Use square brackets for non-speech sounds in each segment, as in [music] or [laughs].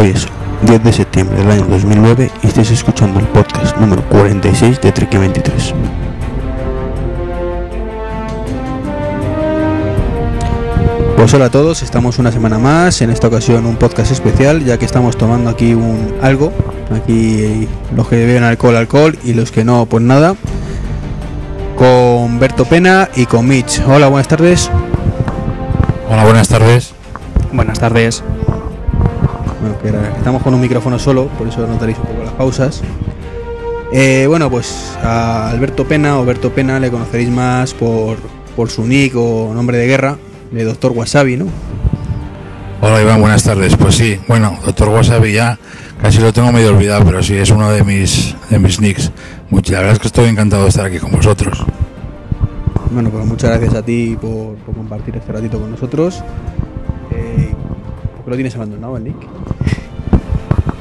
Hoy es 10 de septiembre del año 2009 y estáis escuchando el podcast número 46 de Trek 23. Pues hola a todos, estamos una semana más, en esta ocasión un podcast especial, ya que estamos tomando aquí un algo, aquí los que beben alcohol, alcohol y los que no, pues nada, con Berto Pena y con Mitch. Hola, buenas tardes. Hola, buenas tardes. Buenas tardes. Bueno, que era- estamos con un micrófono solo, por eso notaréis un poco las pausas. Eh, bueno, pues a Alberto Pena o Berto Pena le conoceréis más por, por su nick o nombre de guerra, de Doctor Wasabi, ¿no? Hola Iván, buenas tardes. Pues sí, bueno, doctor Wasabi ya casi lo tengo medio olvidado, pero sí, es uno de mis, de mis nicks. Much- la verdad es que estoy encantado de estar aquí con vosotros. Bueno, pues muchas gracias a ti por, por compartir este ratito con nosotros. Eh, ¿Por qué lo tienes abandonado el nick?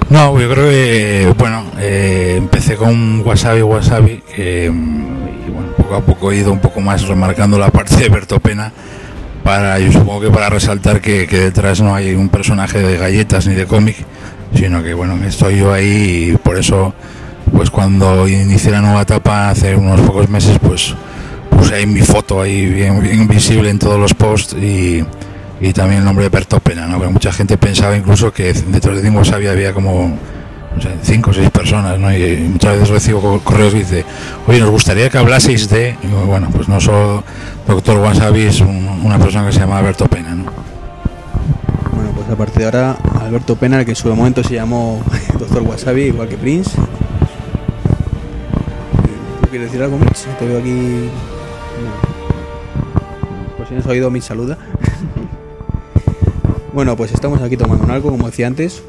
No, yo creo que, bueno, eh, empecé con Wasabi Wasabi, mm, y bueno, poco a poco he ido un poco más remarcando la parte de Berto Pena, para, yo supongo que para resaltar que, que detrás no hay un personaje de galletas ni de cómic, sino que, bueno, estoy yo ahí y por eso, pues cuando inicié la nueva etapa hace unos pocos meses, pues puse ahí mi foto ahí bien, bien visible en todos los posts y, y también el nombre de Berto Pena, ¿no? Porque mucha gente pensaba incluso que dentro de Cinco Wasabi había como no cinco o seis personas, ¿no? Y muchas veces recibo co- correos que dice, oye, nos gustaría que hablaseis de... Y bueno, pues no solo Doctor Wasabi es un- una persona que se llama Berto Pena, ¿no? Bueno, pues a partir de ahora, Alberto Pena, que en su momento se llamó [laughs] Doctor Wasabi, igual que Prince. ¿Tú quieres decir algo, Mitch? Te veo aquí. Pues si no has oído, Mitch saluda. [laughs] bueno, pues estamos aquí tomando un algo, como decía antes.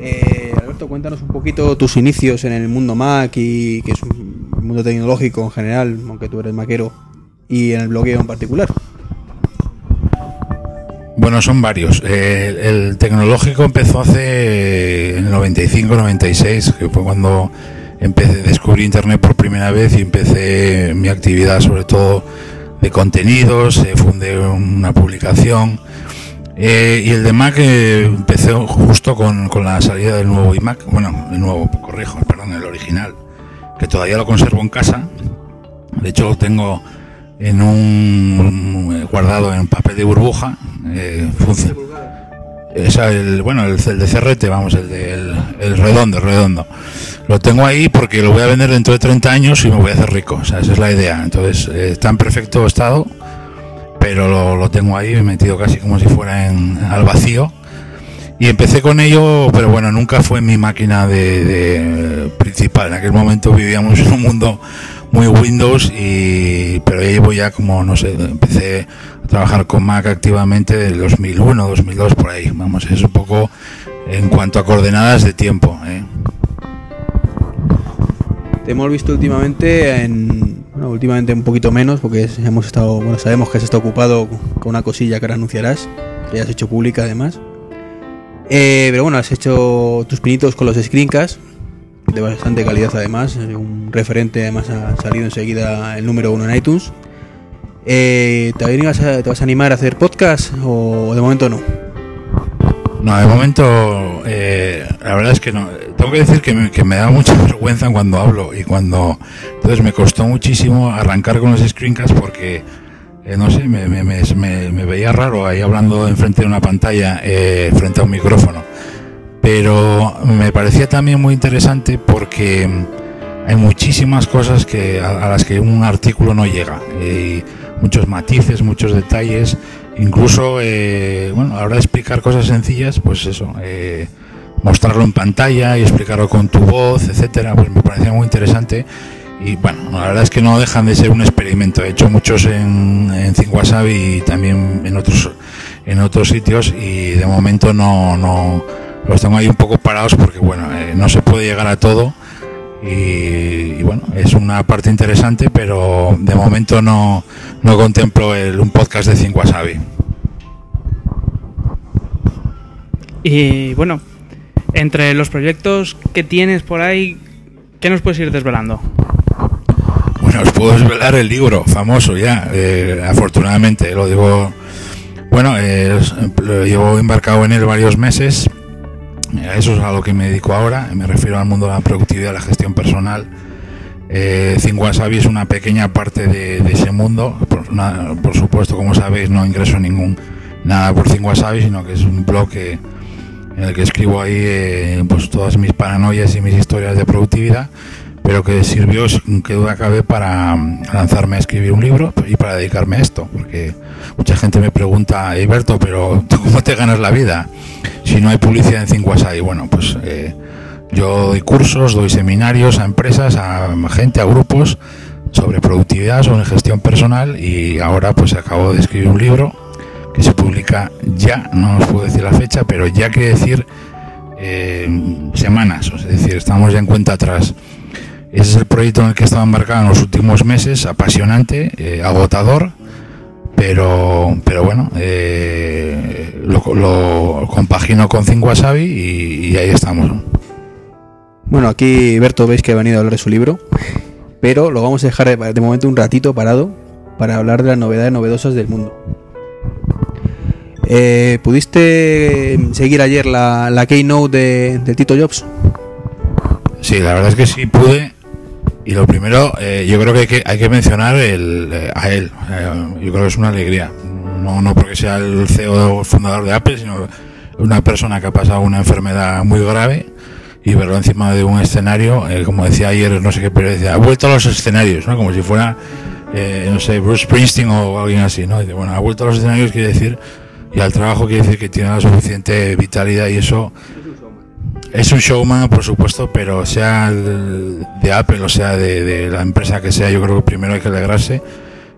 Eh, Alberto, cuéntanos un poquito tus inicios en el mundo Mac y que es un mundo tecnológico en general, aunque tú eres maquero, y en el blogueo en particular. Bueno, son varios. Eh, el tecnológico empezó hace el 95, 96, que fue cuando empecé, descubrí Internet por primera vez y empecé mi actividad sobre todo de contenidos, eh, fundé una publicación. Eh, y el de Mac eh, empecé justo con, con la salida del nuevo iMac, bueno, el nuevo, corrijo, perdón, el original, que todavía lo conservo en casa. De hecho, lo tengo en un eh, guardado en papel de burbuja. Eh, el, bueno, el, de CRT, vamos, el, de, el, el redondo, redondo. Lo tengo ahí porque lo voy a vender dentro de 30 años y me voy a hacer rico. Esa es la idea. Entonces, eh, está en perfecto estado, pero lo, lo tengo ahí metido casi como si fuera en, al vacío. Y empecé con ello, pero bueno, nunca fue mi máquina de, principal. En aquel momento vivíamos en un mundo muy Windows, y, pero ya llevo ya como, no sé, empecé a trabajar con Mac activamente del 2001, 2002, por ahí. Vamos, es un poco en cuanto a coordenadas de tiempo. ¿eh? Te hemos visto últimamente en. Bueno, últimamente un poquito menos, porque hemos estado. Bueno, sabemos que has estado ocupado con una cosilla que ahora anunciarás, que ya has hecho pública además. Eh, pero bueno, has hecho tus pinitos con los screencasts, de bastante calidad además. eh, Un referente además ha salido enseguida el número uno en iTunes. Eh, ¿te, vas a, ¿Te vas a animar a hacer podcast o de momento no? No, de momento, la verdad es que no. Tengo que decir que me, que me da mucha [laughs] vergüenza cuando hablo y cuando. Entonces me costó muchísimo arrancar con los screencasts porque, eh, no sé, me, me, me, veía raro ahí hablando enfrente de una pantalla, eh, frente a un micrófono. Pero me parecía también muy interesante porque hay muchísimas cosas que, a, las que un artículo no llega. muchos matices, muchos detalles. Incluso, eh, bueno, a la hora de explicar cosas sencillas, pues eso, eh, mostrarlo en pantalla y explicarlo con tu voz, etcétera, pues me parecía muy interesante. Y bueno, la verdad es que no dejan de ser un experimento. He hecho muchos en, en y también en otros, en otros sitios y de momento no, no los tengo ahí un poco parados porque bueno, eh, no se puede llegar a todo. Y, bueno, es una parte interesante, pero de momento no, no contemplo el, un podcast de Think Wasabi. Y bueno, entre los proyectos que tienes por ahí, ¿qué nos puedes ir desvelando? Bueno, os puedo desvelar el libro famoso ya, eh, afortunadamente, lo digo. Bueno, eh, llevo embarcado en él varios meses. Eso es a lo que me dedico ahora. Me refiero al mundo de la productividad, la gestión personal. Eh, es una pequeña parte de, ese mundo. Por, supuesto, como sabéis, no ingreso ningún nada por Think Wasabi, sino que es un blog en el que escribo ahí eh, pues todas mis paranoias y mis historias de productividad pero que sirvió, que duda cabe, para mm, lanzarme a escribir un libro y para dedicarme a esto, porque mucha gente me pregunta, Alberto, pero [laughs] ¿tú cómo te ganas la vida si no hay publicidad en 5 Y bueno, pues eh, yo doy cursos, doy seminarios a empresas, a gente, a grupos sobre productividad, sobre gestión personal y ahora pues acabo de escribir un libro se publica ya, no os puedo decir la fecha, pero ya quiere decir eh, semanas, es decir, estamos ya en cuenta atrás. Ese es el proyecto en el que estaba embarcado en los últimos meses, apasionante, eh, agotador, pero, pero bueno, eh, lo, compagino con 5 Wasabi y, ahí estamos. Bueno, aquí Berto veis que ha venido a hablar de su libro, pero lo vamos a dejar de momento un ratito parado para hablar de las novedades novedosas del mundo. Eh, ¿Pudiste seguir ayer la, la keynote de, de Tito Jobs? Sí, la verdad es que sí pude. Y lo primero, eh, yo creo que hay que, hay que mencionar el, eh, a él. Eh, yo creo que es una alegría. No, no porque sea el CEO fundador de Apple, sino una persona que ha pasado una enfermedad muy grave y verlo encima de un escenario, como decía ayer, no sé qué, pero decía, ha vuelto a los escenarios, ¿no? Como si fuera, no sé, Bruce Springsteen o alguien así, ¿no? Dice, bueno, ha vuelto a los escenarios quiere decir, y al trabajo quiere decir que tiene la suficiente vitalidad y eso es un showman, por supuesto, pero sea de Apple o sea de, la empresa que sea, yo creo que primero hay que alegrarse.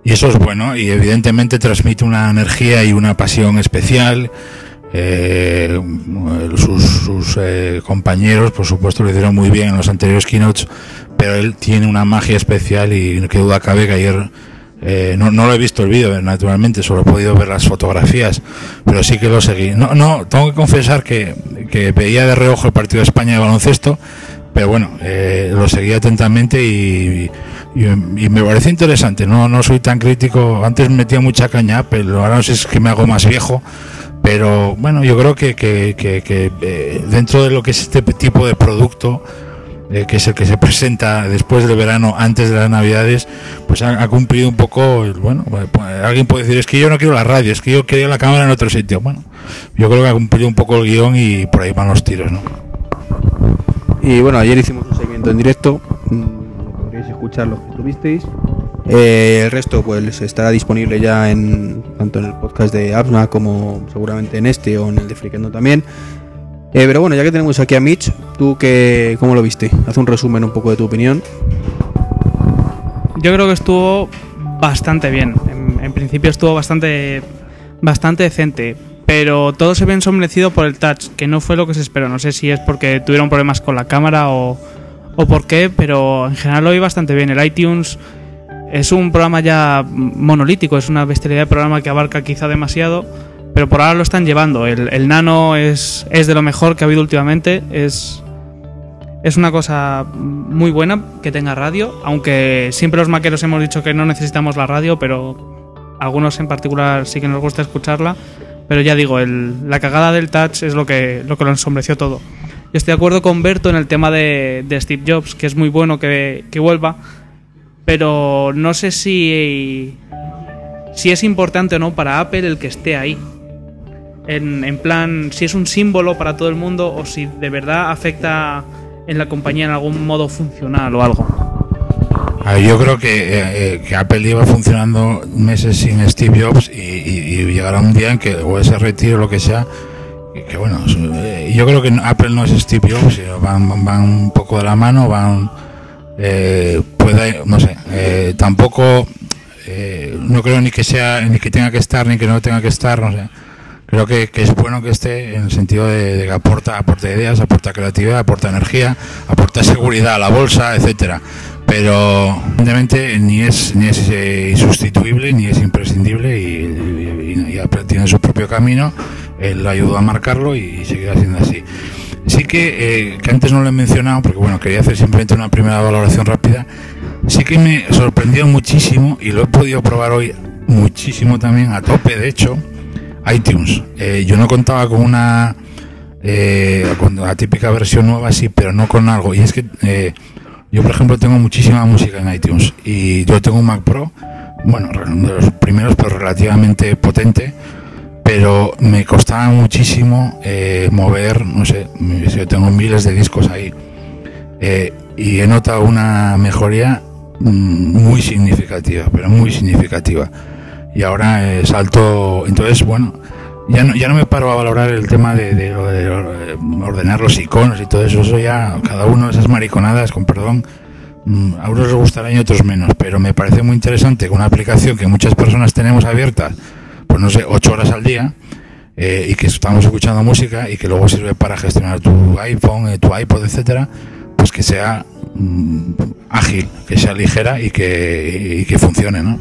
Y eso es bueno, y evidentemente transmite una energía y una pasión especial. Eh, sus, eh, compañeros, por supuesto, lo hicieron muy bien en los anteriores keynotes, pero él tiene una magia especial y que duda cabe que ayer eh, no, no lo he visto el vídeo, naturalmente, solo he podido ver las fotografías, pero sí que lo seguí. No, no, tengo que confesar que, que veía de reojo el partido de España de baloncesto, pero bueno, eh, lo seguí atentamente y, y, me parece interesante. No, no soy tan crítico. Antes metía mucha caña, pero ahora no sé si es que me hago más viejo. Pero bueno, yo creo que, que, que, eh, dentro de lo que es este tipo de producto, eh, que es el que se presenta después del verano, antes de las navidades, pues ha, cumplido un poco, bueno, pues, pues, alguien puede decir, es que yo no quiero la radio, es que yo quería la cámara en otro sitio. Bueno, yo creo que ha cumplido un poco el guion y por ahí van los tiros, ¿no? Y bueno, ayer hicimos un seguimiento en directo, mm, podríais escuchar lo que tuvisteis. Eh, el resto pues estará disponible ya en tanto en el podcast de Abna como seguramente en este o en el de Frikendo también. Eh, pero bueno, ya que tenemos aquí a Mitch, ¿tú qué, cómo lo viste? Haz un resumen un poco de tu opinión. Yo creo que estuvo bastante bien. En, principio estuvo bastante, bastante decente. Pero todo se ve ensombrecido por el touch, que no fue lo que se esperó. No sé si es porque tuvieron problemas con la cámara o, o por qué, pero en general lo vi bastante bien. El iTunes es un programa ya monolítico, es una bestialidad de programa que abarca quizá demasiado pero por ahora lo están llevando. El, Nano es, es, de lo mejor que ha habido últimamente. Es, es una cosa muy buena que tenga radio, aunque siempre los maqueros hemos dicho que no necesitamos la radio, pero algunos en particular sí que nos gusta escucharla. Pero ya digo, el, la cagada del touch es lo que, lo que lo ensombreció todo. Yo estoy de acuerdo con Berto en el tema de, de Steve Jobs, que es muy bueno que, que vuelva, pero no sé si, si es importante o no para Apple el que esté ahí en, plan si es un símbolo para todo el mundo o si de verdad afecta en la compañía en algún modo funcional o algo. Yo creo que, eh, eh, que, Apple lleva funcionando meses sin Steve Jobs y, llegará un día en que o ese retiro lo que sea, que, bueno, eh, yo creo que Apple no es Steve Jobs, van, van un poco de la mano, van, puede, no sé, tampoco, no creo ni que sea, ni que tenga que estar, ni que no tenga que estar, no sé creo que, es bueno que esté en el sentido de, que aporta, aporta ideas, aporta creatividad, aporta energía, aporta seguridad a la bolsa, etcétera. Pero evidentemente ni es ni es eh, insustituible ni es imprescindible y, y, tiene su propio camino. Él ayudó a marcarlo y seguirá siendo así. Sí que, eh, que antes no lo he mencionado, porque bueno, quería hacer simplemente una primera valoración rápida. Sí que me sorprendió muchísimo y lo he podido probar hoy muchísimo también, a tope de hecho, iTunes. Eh, yo no contaba con una eh, la típica versión nueva, sí, pero no con algo. Y es que eh, yo, por ejemplo, tengo muchísima música en iTunes y yo tengo un Mac Pro, bueno, de los primeros, pero relativamente potente. Pero me costaba muchísimo mover, no sé, yo tengo miles de discos ahí. y he notado una mejoría mm, muy significativa, pero muy significativa y ahora eh, salto, entonces bueno, ya no, ya no me paro a valorar el tema de, ordenar los iconos y todo eso, eso ya cada uno de esas mariconadas, con perdón, mm, a unos les gustará y a otros menos, pero me parece muy interesante que una aplicación que muchas personas tenemos abierta, pues no sé, ocho horas al día, eh, y que estamos escuchando música y que luego sirve para gestionar tu iPhone, eh, tu iPod, etcétera, pues que sea mm, ágil, que sea ligera y que, y que funcione, ¿no?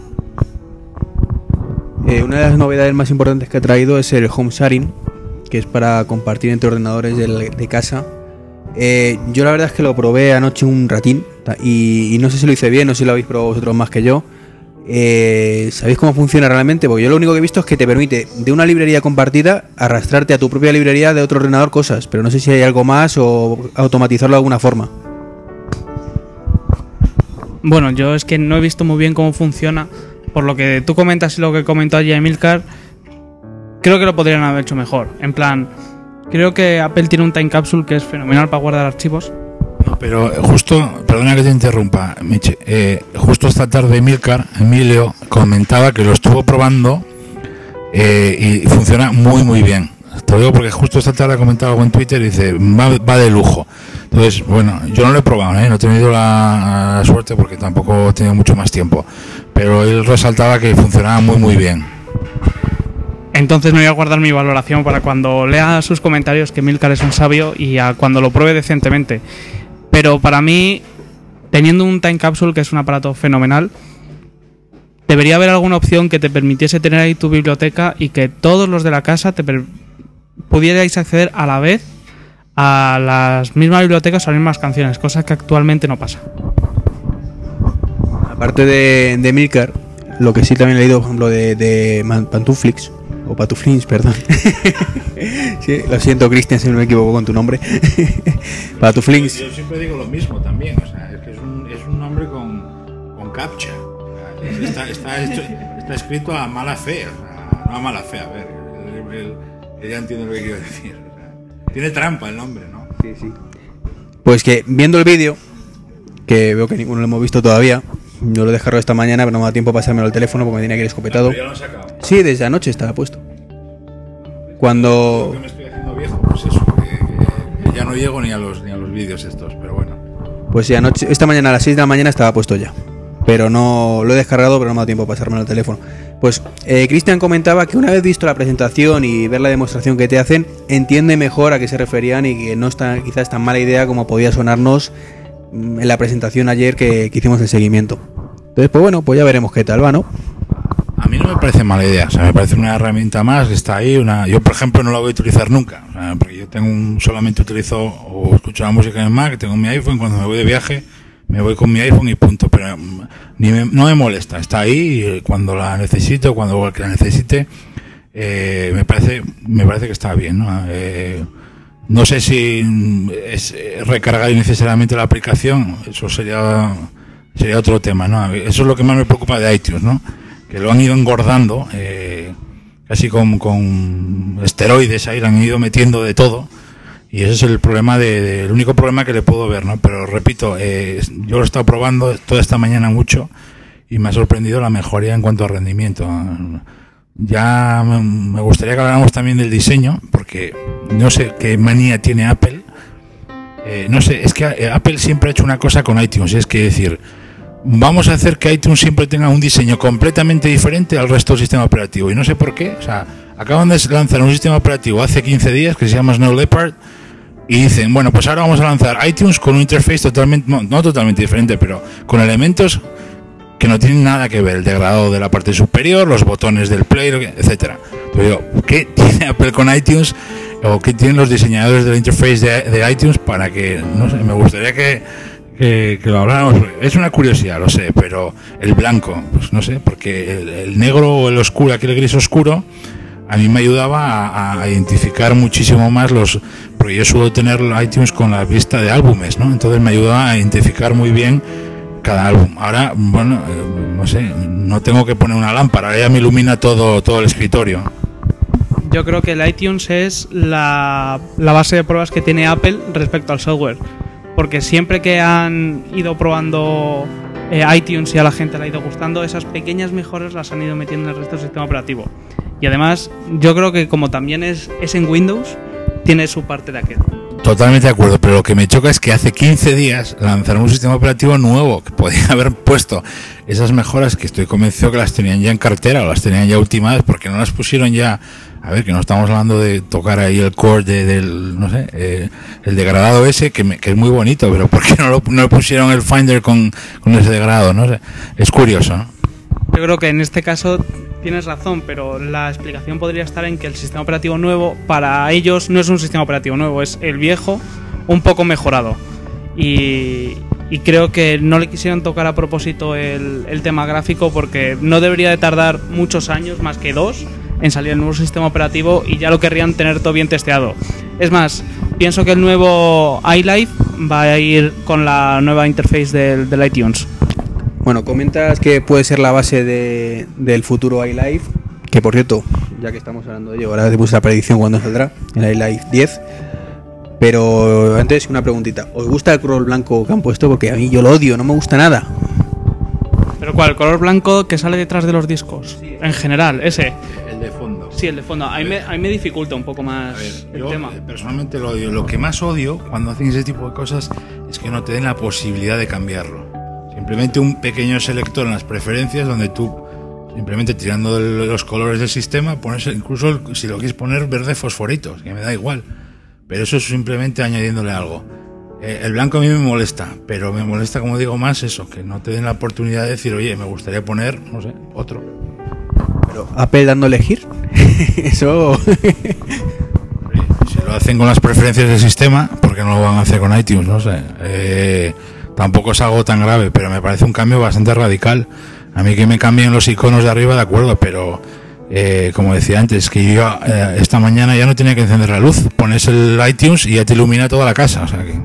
Eh, una de las novedades más importantes que ha traído es el home sharing, que es para compartir entre ordenadores de, casa. Eh, yo la verdad es que lo probé anoche un ratín y, no sé si lo hice bien o si lo habéis probado vosotros más que yo. Eh, ¿Sabéis cómo funciona realmente? Porque yo lo único que he visto es que te permite de una librería compartida arrastrarte a tu propia librería de otro ordenador cosas, pero no sé si hay algo más o automatizarlo de alguna forma. Bueno, yo es que no he visto muy bien cómo funciona por lo que tú comentas y lo que comentó allí Emilcar, creo que lo podrían haber hecho mejor. En plan, creo que Apple tiene un time capsule que es fenomenal para guardar archivos. Pero justo, perdona que te interrumpa, Miche, eh, justo esta tarde Emilcar, Emilio, comentaba que lo estuvo probando eh, y funciona muy, muy bien. Te lo digo porque justo esta tarde ha comentado algo en Twitter y dice, va, de lujo. Entonces, bueno, yo no lo he probado, ¿eh? no he tenido la, suerte porque tampoco he tenido mucho más tiempo pero él resaltaba que funcionaba muy muy bien. Entonces me voy a guardar mi valoración para cuando lea sus comentarios que Milcar es un sabio y a cuando lo pruebe decentemente. Pero para mí, teniendo un Time Capsule que es un aparato fenomenal, debería haber alguna opción que te permitiese tener ahí tu biblioteca y que todos los de la casa te pudierais acceder a la vez a las mismas bibliotecas o a las mismas canciones, cosa que actualmente no pasa. Aparte de, de Milcar, lo que sí también he leído, por ejemplo, de, de Pantuflix, o Patuflins, perdón. [laughs] sí, lo siento, Cristian, si no me equivoco con tu nombre. [laughs] Patuflins. Yo, siempre digo lo mismo también, o sea, es que es un, es un nombre con, con captcha. Está, está, está, escrito a mala fe, o sea, no a mala fe, a ver, ella entiende lo que quiero decir. tiene trampa el nombre, ¿no? Sí, sí. Pues que viendo el vídeo, que veo que ninguno lo hemos visto todavía, yo lo he dejado esta mañana, pero no me da tiempo para pasármelo al teléfono porque me tenía que ir escopetado. ya lo sacado. Sí, desde anoche estaba puesto. Cuando. me estoy haciendo viejo, pues eso, que, ya no llego ni a los, ni a los vídeos estos, pero bueno. Pues sí, anoche, esta mañana a las 6 de la mañana estaba puesto ya. Pero no lo he descargado, pero no me da tiempo para pasármelo al teléfono. Pues eh, Cristian comentaba que una vez visto la presentación y ver la demostración que te hacen, entiende mejor a qué se referían y que no está quizás tan mala idea como podía sonarnos en la presentación ayer que, hicimos el seguimiento. Entonces, pues bueno, pues ya veremos qué tal va, ¿no? A mí no me parece mala idea, o sea, me parece una herramienta más que está ahí. Una... Yo, por ejemplo, no la voy a utilizar nunca, porque yo tengo un, solamente utilizo o escucho la música en el Mac, tengo mi iPhone, cuando me voy de viaje me voy con mi iPhone y punto, pero ni no me molesta, está ahí y cuando la necesito, cuando la necesite, eh, me parece me parece que está bien, ¿no? Eh, no sé si es recargar innecesariamente la aplicación, eso sería sería otro tema, ¿no? Eso es lo que más me preocupa de iTunes, ¿no? Que lo han ido engordando, eh, casi con, con esteroides ahí, lo han ido metiendo de todo. Y ese es el problema, de, el único problema que le puedo ver, ¿no? Pero repito, eh, yo lo he estado probando toda esta mañana mucho y me ha sorprendido la mejoría en cuanto a rendimiento. Ya me gustaría que habláramos también del diseño, porque no sé qué manía tiene Apple. Eh, no sé, es que eh, Apple siempre ha hecho una cosa con iTunes, es que decir, vamos a hacer que iTunes siempre tenga un diseño completamente diferente al resto del sistema operativo. Y no sé por qué, o sea, acaban de lanzar un sistema operativo hace 15 días que se llama Snow Leopard y dicen, bueno, pues ahora vamos a lanzar iTunes con un interface totalmente, no, no totalmente diferente, pero con elementos que no tienen nada que ver, el degradado de la parte superior, los botones del play, etcétera. ¿qué [laughs] tiene Apple con iTunes o qué tienen los diseñadores del interface de, iTunes para que, no sé, me gustaría que, que, lo habláramos. Es una curiosidad, lo sé, pero el blanco, pues no sé, porque el, negro o el oscuro, aquel gris oscuro, a mí me ayudaba a, a identificar muchísimo más los, porque yo suelo tener iTunes con la lista de álbumes, ¿no? Entonces me ayudaba a identificar muy bien cada álbum. Ahora, bueno, eh, no sé, no tengo que poner una lámpara, ya me ilumina todo, todo el escritorio. Yo creo que el iTunes es la, la base de pruebas que tiene Apple respecto al software. Porque siempre que han ido probando eh, iTunes y a la gente le ha ido gustando, esas pequeñas mejoras las han ido metiendo en el resto del sistema operativo. Y además, yo creo que como también es, es en Windows, tiene su parte de aquel. Totalmente de acuerdo, pero lo que me choca es que hace 15 días lanzaron un sistema operativo nuevo que podía [laughs] haber puesto esas mejoras que estoy convencido que las tenían ya en cartera o las tenían ya ultimadas porque no las pusieron ya. A ver, que no estamos hablando de tocar ahí el core de- del, no sé, eh, el degradado ese, que, me- que es muy bonito, pero ¿por qué no lo, pusieron el Finder con, ese degradado? No sé, es curioso. Yo creo que en este caso tienes razón, pero la explicación podría estar en que el sistema operativo nuevo para ellos no es un sistema operativo nuevo, es el viejo un poco mejorado. Y, y creo que no le quisieron tocar a propósito el, el tema gráfico porque no debería de tardar muchos años, más que dos, en salir el nuevo sistema operativo y ya lo querrían tener todo bien testeado. Es más, pienso que el nuevo iLife va a ir con la nueva interface del, del iTunes. Bueno, comentas que puede ser la base de- del futuro iLife, que por cierto, ya que estamos hablando de ello, ahora te puse la predicción cuando saldrá, el iLife 10. Pero antes una preguntita, ¿os gusta el color blanco que han puesto? Porque a mí yo lo odio, no me gusta nada. ¿Pero cuál? ¿El color blanco que sale detrás de los discos? En general, ese. El de fondo. Sí, el de fondo. A mí me, a mí me dificulta un poco más A ver, el yo tema. eh, personalmente lo odio. Lo que más odio cuando hacen ese tipo de cosas es que no te den la posibilidad de cambiarlo. Simplemente un pequeño selector en las preferencias donde tú, simplemente tirando los colores del sistema, pones incluso el- si lo quieres poner verde fosforito, que me da igual. Pero eso es simplemente añadiéndole algo. Eh, el blanco a mí me molesta, pero me molesta, como digo, más eso, que no te den la oportunidad de decir, oye, me gustaría poner, no sé, otro. Pero Apple dando a elegir, [laughs] eso... Si lo hacen con las preferencias del sistema, ¿por qué no lo van a hacer con iTunes? No sé. Eh, tampoco es algo tan grave, pero me parece un cambio bastante radical. A mí que me cambien los iconos de arriba, de acuerdo, pero eh, como decía antes, que yo eh, esta mañana ya no tenía que encender la luz. Pones el iTunes y ya te ilumina toda la casa. O sea que.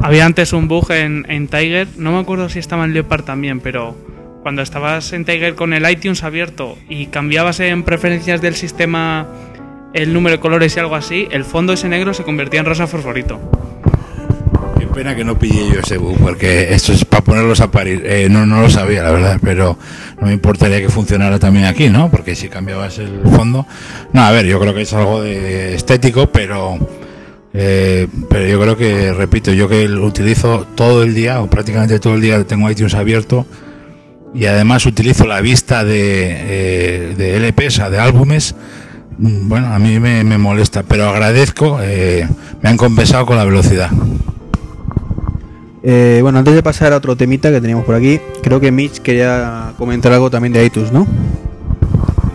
Había antes un bug en, en Tiger, no me acuerdo si estaba en Leopard también, pero cuando estabas en Tiger con el iTunes abierto y cambiabas en preferencias del sistema el número de colores y algo así, el fondo ese negro se convertía en rosa fosforito. Pena que no pillé yo ese bug, porque esto es para ponerlos a parir. Eh, no, no lo sabía, la verdad, pero no me importaría que funcionara también aquí, ¿no? Porque si cambiabas el fondo. No, a ver, yo creo que es algo de estético, pero. eh, pero yo creo que, repito, yo que lo utilizo todo el día, o prácticamente todo el día, tengo iTunes abierto. Y además utilizo la vista de, eh, de LPs, de álbumes. mm, Bueno, a mí me, me molesta, pero agradezco, eh, me han compensado con la velocidad. Eh, bueno, antes de pasar a otro temita que teníamos por aquí, creo que Mitch quería comentar algo también de iTunes, ¿no?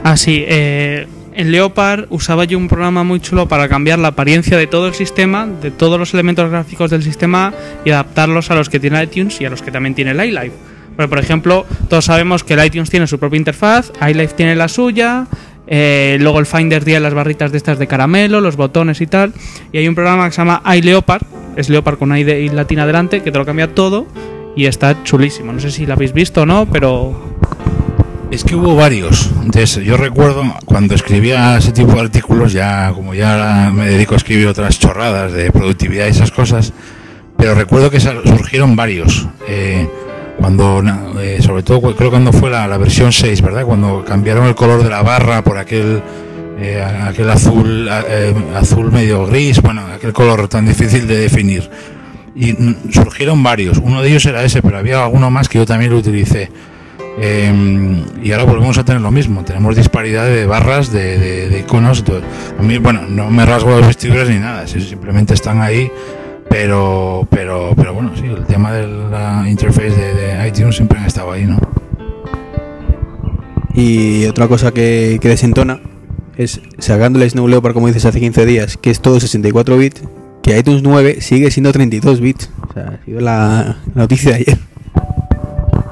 Ah, sí. eh, en Leopard usaba yo un programa muy chulo para cambiar la apariencia de todo el sistema, de todos los elementos gráficos del sistema y adaptarlos a los que tiene iTunes y a los que también tiene el iLife. Por ejemplo, todos sabemos que el iTunes tiene su propia interfaz, iLife tiene la suya, eh, luego el Finder tiene las barritas de estas de caramelo, los botones y tal. Y hay un programa que se llama iLeopard, es Leopard con I de- y latina adelante, que te lo cambia todo y está chulísimo. No sé si lo habéis visto o no, pero Es que hubo varios. Entonces, yo recuerdo cuando escribía ese tipo de artículos, ya como ya me dedico a escribir otras chorradas de productividad y esas cosas, pero recuerdo que surgieron varios. Eh, cuando, eh, sobre todo, creo cuando fue la, la versión 6, ¿verdad? Cuando cambiaron el color de la barra por aquel, eh, aquel azul, eh, azul medio gris, bueno, aquel color tan difícil de definir. Y surgieron varios. Uno de ellos era ese, pero había alguno más que yo también lo utilicé. Eh, y ahora volvemos a tener lo mismo. Tenemos disparidad de barras, de, iconos. A mí, bueno, no me rasgo las vestiduras ni nada. si- Simplemente están ahí. Pero, pero, pero bueno, sí, el tema de la interface de, de iTunes siempre ha estado ahí, ¿no? Y otra cosa que, que desentona es sacando el Snow Leopard, como dices, hace 15 días, que es todo 64 bits, que iTunes 9 sigue siendo 32 bits. O sea, ha sido la, noticia de ayer.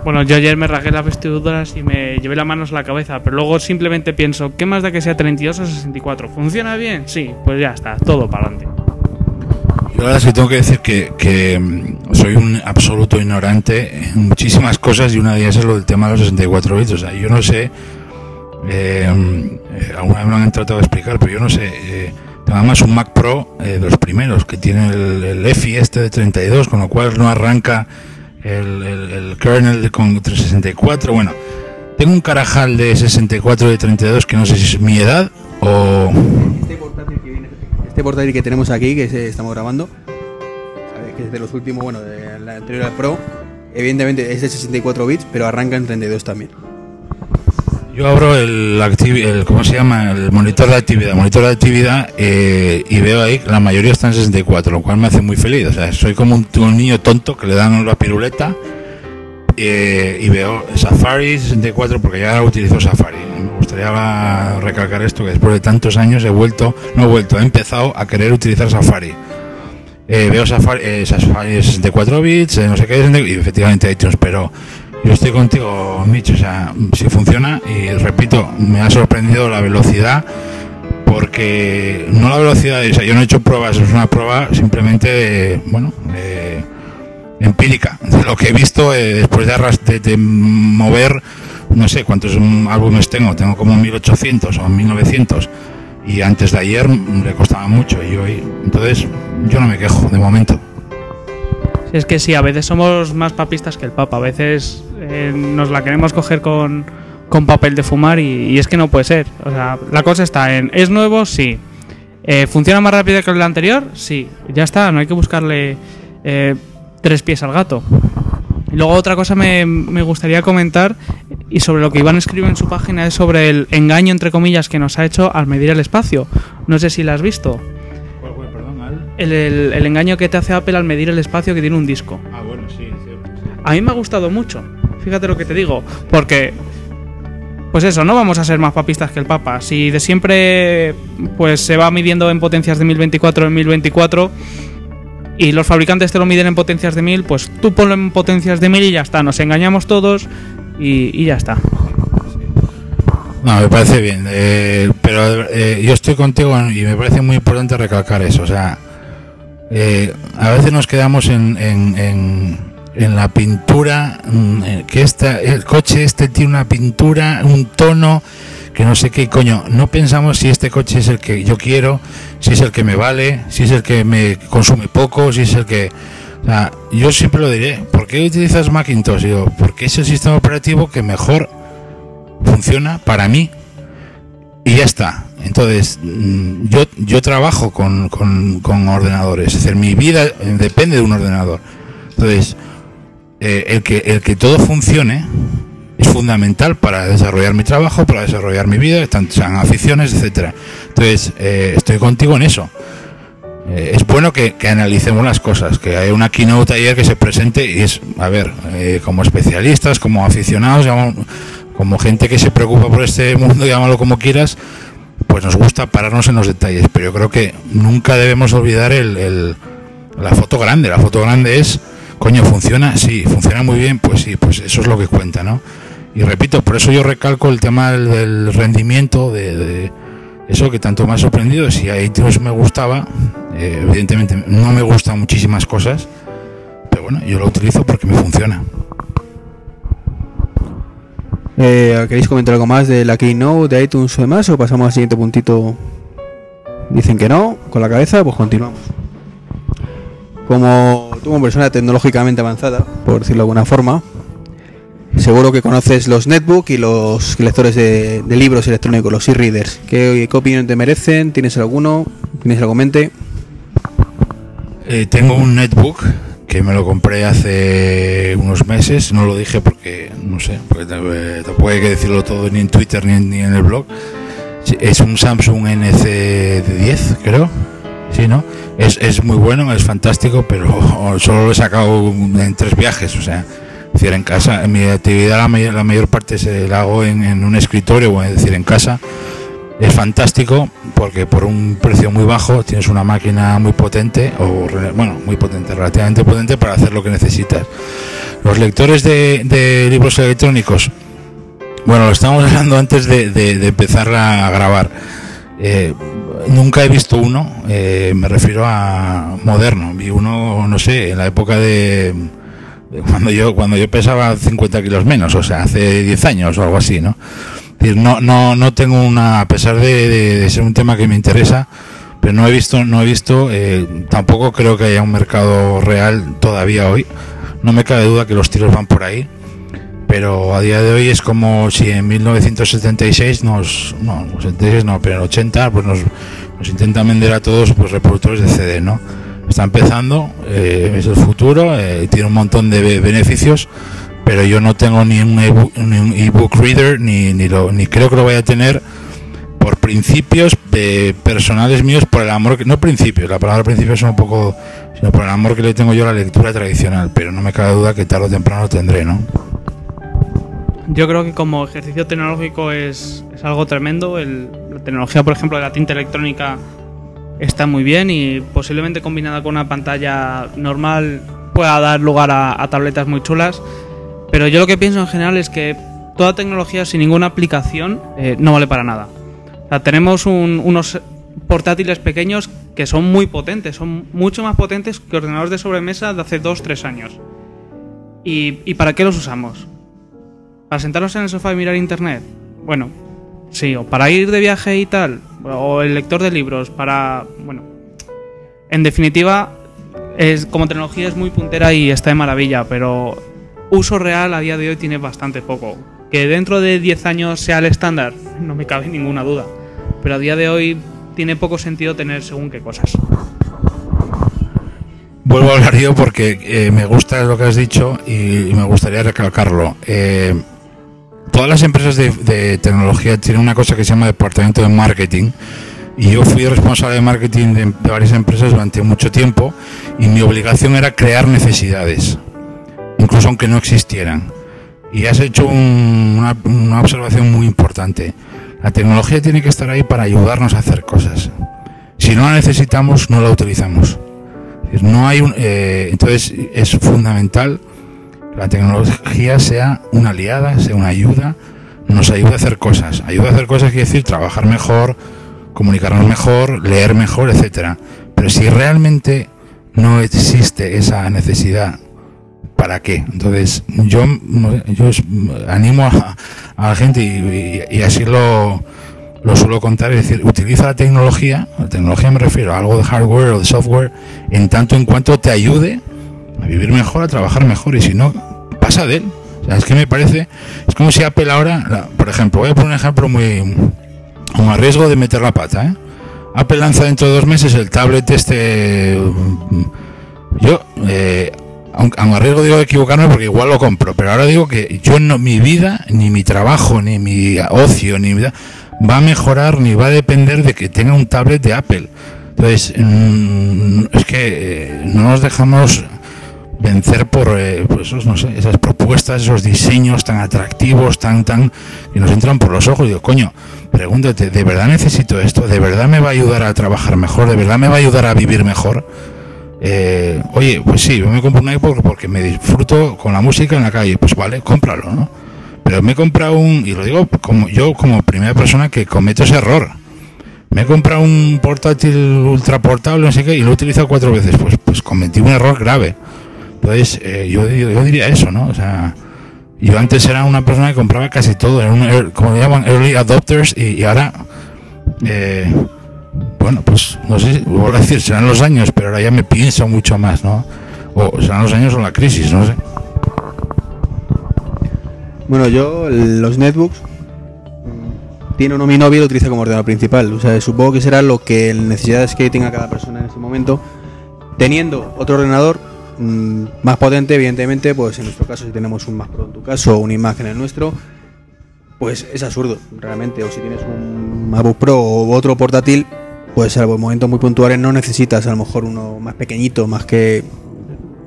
Bueno, yo ayer me rasgué las vestiduras y me llevé las manos a la cabeza, pero luego simplemente pienso, ¿qué más da que sea 32 o 64? ¿Funciona bien? Sí, pues ya está, todo para adelante. Yo la verdad es que tengo que decir que, que, mm, soy un absoluto ignorante en muchísimas cosas y una de ellas es lo del tema de los 64 bits. O sea, yo no sé, eh, eh, alguna vez me lo han tratado de explicar, pero yo no sé. Eh, además un Mac Pro eh, de los primeros que tiene el, EFI este de 32, con lo cual no arranca el, el, el kernel de- con 364. Bueno, tengo un carajal de 64 y de 32 que no sé si es mi edad o. Este portátil que, viene- este portátil que tenemos aquí, que se- estamos grabando, que es de los últimos, bueno, de la anterior al Pro, evidentemente es de 64 bits, pero arranca en 32 también. Yo abro el, el ¿cómo se llama? El monitor de actividad, monitor de actividad eh, y veo ahí que la mayoría está en 64, lo cual me hace muy feliz. O sea, soy como un, un niño tonto que le dan la piruleta eh, y veo Safari 64 porque ya utilizo Safari. Me gustaría recalcar esto que después de tantos años he vuelto, no he vuelto, he empezado a querer utilizar Safari. Eh, veo Safari, eh, Safari 64 bits, eh, no sé qué, y efectivamente iTunes, pero yo estoy contigo, Mitch, o sea, si funciona, y repito, me ha sorprendido la velocidad, porque no la velocidad, o sea, yo no he hecho pruebas, es una prueba simplemente de, bueno, de- empírica, de lo que he visto eh, después de, arras- de, mover, no sé cuántos álbumes tengo, tengo como 1800 o 1900, y antes de ayer le costaba mucho, y hoy, entonces yo no me quejo de momento. Es que sí, a veces somos más papistas que el Papa. A veces eh, nos la queremos coger con, con papel de fumar y, y es que no puede ser. O sea, la cosa está en, ¿es nuevo? Sí. Eh, ¿Funciona más rápido que el anterior? Sí. Ya está, no hay que buscarle eh, tres pies al gato. Y luego otra cosa me, me gustaría comentar y sobre lo que Iván escribe en su página es sobre el engaño, entre comillas, que nos ha hecho al medir el espacio. No sé si la has visto. El, el- el engaño que te hace Apple al medir el espacio que tiene un disco. Ah, bueno, sí, cierto. A mí me ha gustado mucho. Fíjate lo que te digo. Porque. Pues eso, no vamos a ser más papistas que el Papa. Si de siempre pues se va midiendo en potencias de 1024 en 1024 y los fabricantes te lo miden en potencias de 1000, pues tú ponlo en potencias de 1000 y ya está. Nos engañamos todos y, y ya está. No, me parece bien, eh, pero eh, yo estoy contigo y me parece muy importante recalcar eso. O sea, eh, a veces nos quedamos en, en, la pintura, mm, eh, que esta, el coche este tiene una pintura, un tono, que no sé qué coño. No pensamos si este coche es el que yo quiero, si es el que me vale, si es el que me consume poco, si es el que... O sea, yo siempre lo diré, ¿por qué utilizas Macintosh? Digo, porque es el sistema operativo que mejor funciona para mí y ya está. Entonces, mm, yo, yo trabajo con, con, ordenadores, es decir, mi vida eh, depende de un ordenador. Entonces, eh, el, que, el que todo funcione es fundamental para desarrollar mi trabajo, para desarrollar mi vida, tanto sean aficiones, etcétera. Entonces, eh, estoy contigo en eso. Es bueno que, analicemos las cosas, que hay una keynote ayer que se presente y es, a ver, como especialistas, como aficionados, como gente que se preocupa por este mundo, [laughs] llámalo como quieras, pues nos gusta pararnos en los detalles, pero yo creo que nunca debemos olvidar el, la foto grande. La foto grande es, coño, ¿funciona? Sí, funciona muy bien, pues sí, pues eso es lo que cuenta, ¿no? Y repito, por eso yo recalco el tema del, rendimiento, de, de eso que tanto me ha sorprendido. Si a iTunes me gustaba, eh, evidentemente no me gustan muchísimas cosas, pero bueno, yo lo utilizo porque me funciona. Eh, ¿Queréis comentar algo más de la Keynote, de iTunes o demás? ¿O pasamos al siguiente puntito? Dicen que no, con la cabeza, pues continuamos. Como tú, como persona tecnológicamente avanzada, por decirlo de alguna forma, seguro que conoces los netbook y los lectores de, libros electrónicos, los e-readers. ¿Qué, ¿Qué opinión te merecen? ¿Tienes alguno? ¿Tienes algo en mente? Eh, tengo un netbook que me lo compré hace unos meses, no lo dije porque, no sé, porque eh, tampoco hay que decirlo todo ni en Twitter ni en, ni en el blog. Es un Samsung NC10, creo. Sí, ¿no? Es, es muy bueno, es fantástico, pero [laughs] solo lo he sacado en tres viajes, o sea, decir, en casa, mi actividad la mayor, la mayor parte se la hago en, en un escritorio, o es decir, en casa. Es fantástico, porque por un precio muy bajo tienes una máquina muy potente, o bueno, muy potente, relativamente potente para hacer lo que necesitas. Los lectores de, libros electrónicos, bueno, lo estábamos [laughs] hablando antes de, empezar a grabar. Eh, nunca he visto uno, eh, me refiero a moderno. Vi uno, no sé, en la época de cuando yo cuando yo pesaba 50 kilos menos, o sea, hace 10 años o algo así, ¿no? No, no, no tengo una, a pesar de, ser un tema que me interesa, pero no he visto, no he visto, eh, tampoco creo que haya un mercado real todavía hoy. No me cabe duda que los tiros van por ahí, pero a día de hoy es como si en 1976 nos, no, 76 no, pero en 80 pues nos, intentan vender a todos pues reproductores de CD, ¿no? Está empezando, eh, es el futuro, eh, tiene un montón de be- beneficios, pero yo no tengo ni un ebook, ni reader ni, ni, lo, ni creo que lo vaya a tener por principios de personales míos, por el amor que no principios, la palabra principios es un poco, sino por el amor que le tengo yo a la lectura tradicional, pero no me cabe duda que tarde o temprano lo tendré, ¿no? Yo creo que como ejercicio tecnológico es, es algo tremendo. El- la tecnología, por ejemplo, de la tinta electrónica está muy bien y posiblemente combinada con una pantalla normal pueda dar lugar a tabletas muy chulas. Pero yo lo que pienso en general es que toda tecnología sin ninguna aplicación eh, no vale para nada. O sea, tenemos un- unos portátiles pequeños que son muy potentes, son mucho más potentes que ordenadores de sobremesa de hace 2-3 años. ¿Y, ¿Y para qué los usamos? ¿Para sentarnos en el sofá y mirar internet? Bueno, sí, o para ir de viaje y tal, o el lector de libros, para... Bueno, en definitiva, es, como tecnología es muy puntera y está de maravilla, pero uso real a día de hoy tiene bastante poco. Que dentro de 10 años sea el estándar, no me cabe ninguna duda, pero a día de hoy tiene poco sentido tener según qué cosas. Vuelvo a hablar yo porque eh, me gusta lo que has dicho y, me gustaría recalcarlo. Eh, todas las empresas de, tecnología tienen una cosa que se llama departamento de marketing y yo fui responsable de marketing de varias empresas durante mucho tiempo y mi obligación era crear necesidades, incluso aunque no existieran. Y has hecho un- una, observación muy importante. La tecnología tiene que estar ahí para ayudarnos a hacer cosas. Si no la necesitamos, no la utilizamos. No hay un, eh, entonces es fundamental que la tecnología sea una aliada, sea una ayuda, nos ayuda a hacer cosas. Ayuda a hacer cosas quiere decir trabajar mejor, comunicarnos mejor, leer mejor, etcétera. Pero si realmente no existe esa necesidad, ¿para qué? Entonces yo, yo animo a, a la gente y, así lo, lo suelo contar, es decir, utiliza la tecnología, la tecnología me refiero a algo de hardware o de software, en tanto en cuanto te ayude a vivir mejor, a trabajar mejor, y si no, pasa de él. O sea, es que me parece, es como si Apple ahora, por ejemplo, voy a poner un ejemplo muy, con a riesgo de meter la pata, ¿eh? Apple lanza dentro de dos meses el tablet este, yo, eh, aunque aun a riesgo digo de equivocarme porque igual lo compro, pero ahora digo que yo no, mi vida, ni mi trabajo, ni mi ocio, ni mi vida, va a mejorar ni va a depender de que tenga un tablet de Apple. Entonces, mm, es que eh, no nos dejamos vencer por eh, pues esos, no sé, esas propuestas, esos diseños tan atractivos, tan, tan, que nos entran por los ojos. Digo, coño, pregúntate, ¿de verdad necesito esto? ¿De verdad me va a ayudar a trabajar mejor? ¿De verdad me va a ayudar a vivir mejor? Eh, oye, pues sí, yo me compro un iPod porque me disfruto con la música en la calle. Pues vale, cómpralo, ¿no? Pero me he comprado un, y lo digo como yo como primera persona que cometo ese error. Me he comprado un portátil ultra portable, no sé qué, y lo he utilizado cuatro veces. Pues, pues cometí un error grave. Entonces, eh, yo, yo diría eso, ¿no? O sea, yo antes era una persona que compraba casi todo, era un, como le llaman, early adopters, y, y ahora, eh, bueno, pues no sé, vuelvo a decir, serán los años, pero ahora ya me pienso mucho más, ¿no? O serán los años o la crisis, no sé. Bueno, yo los netbooks mm, tiene uno mi novio y lo utiliza como ordenador principal. O sea, supongo que será lo que necesidades que tenga cada persona en ese momento. Teniendo otro ordenador mm, más potente, evidentemente, pues en nuestro caso, si tenemos un Mac Pro en tu caso o una imagen en el nuestro, pues es absurdo, realmente. O si tienes un MacBook Pro o otro portátil, pues salvo en momentos muy puntuales no necesitas a lo mejor uno más pequeñito, más que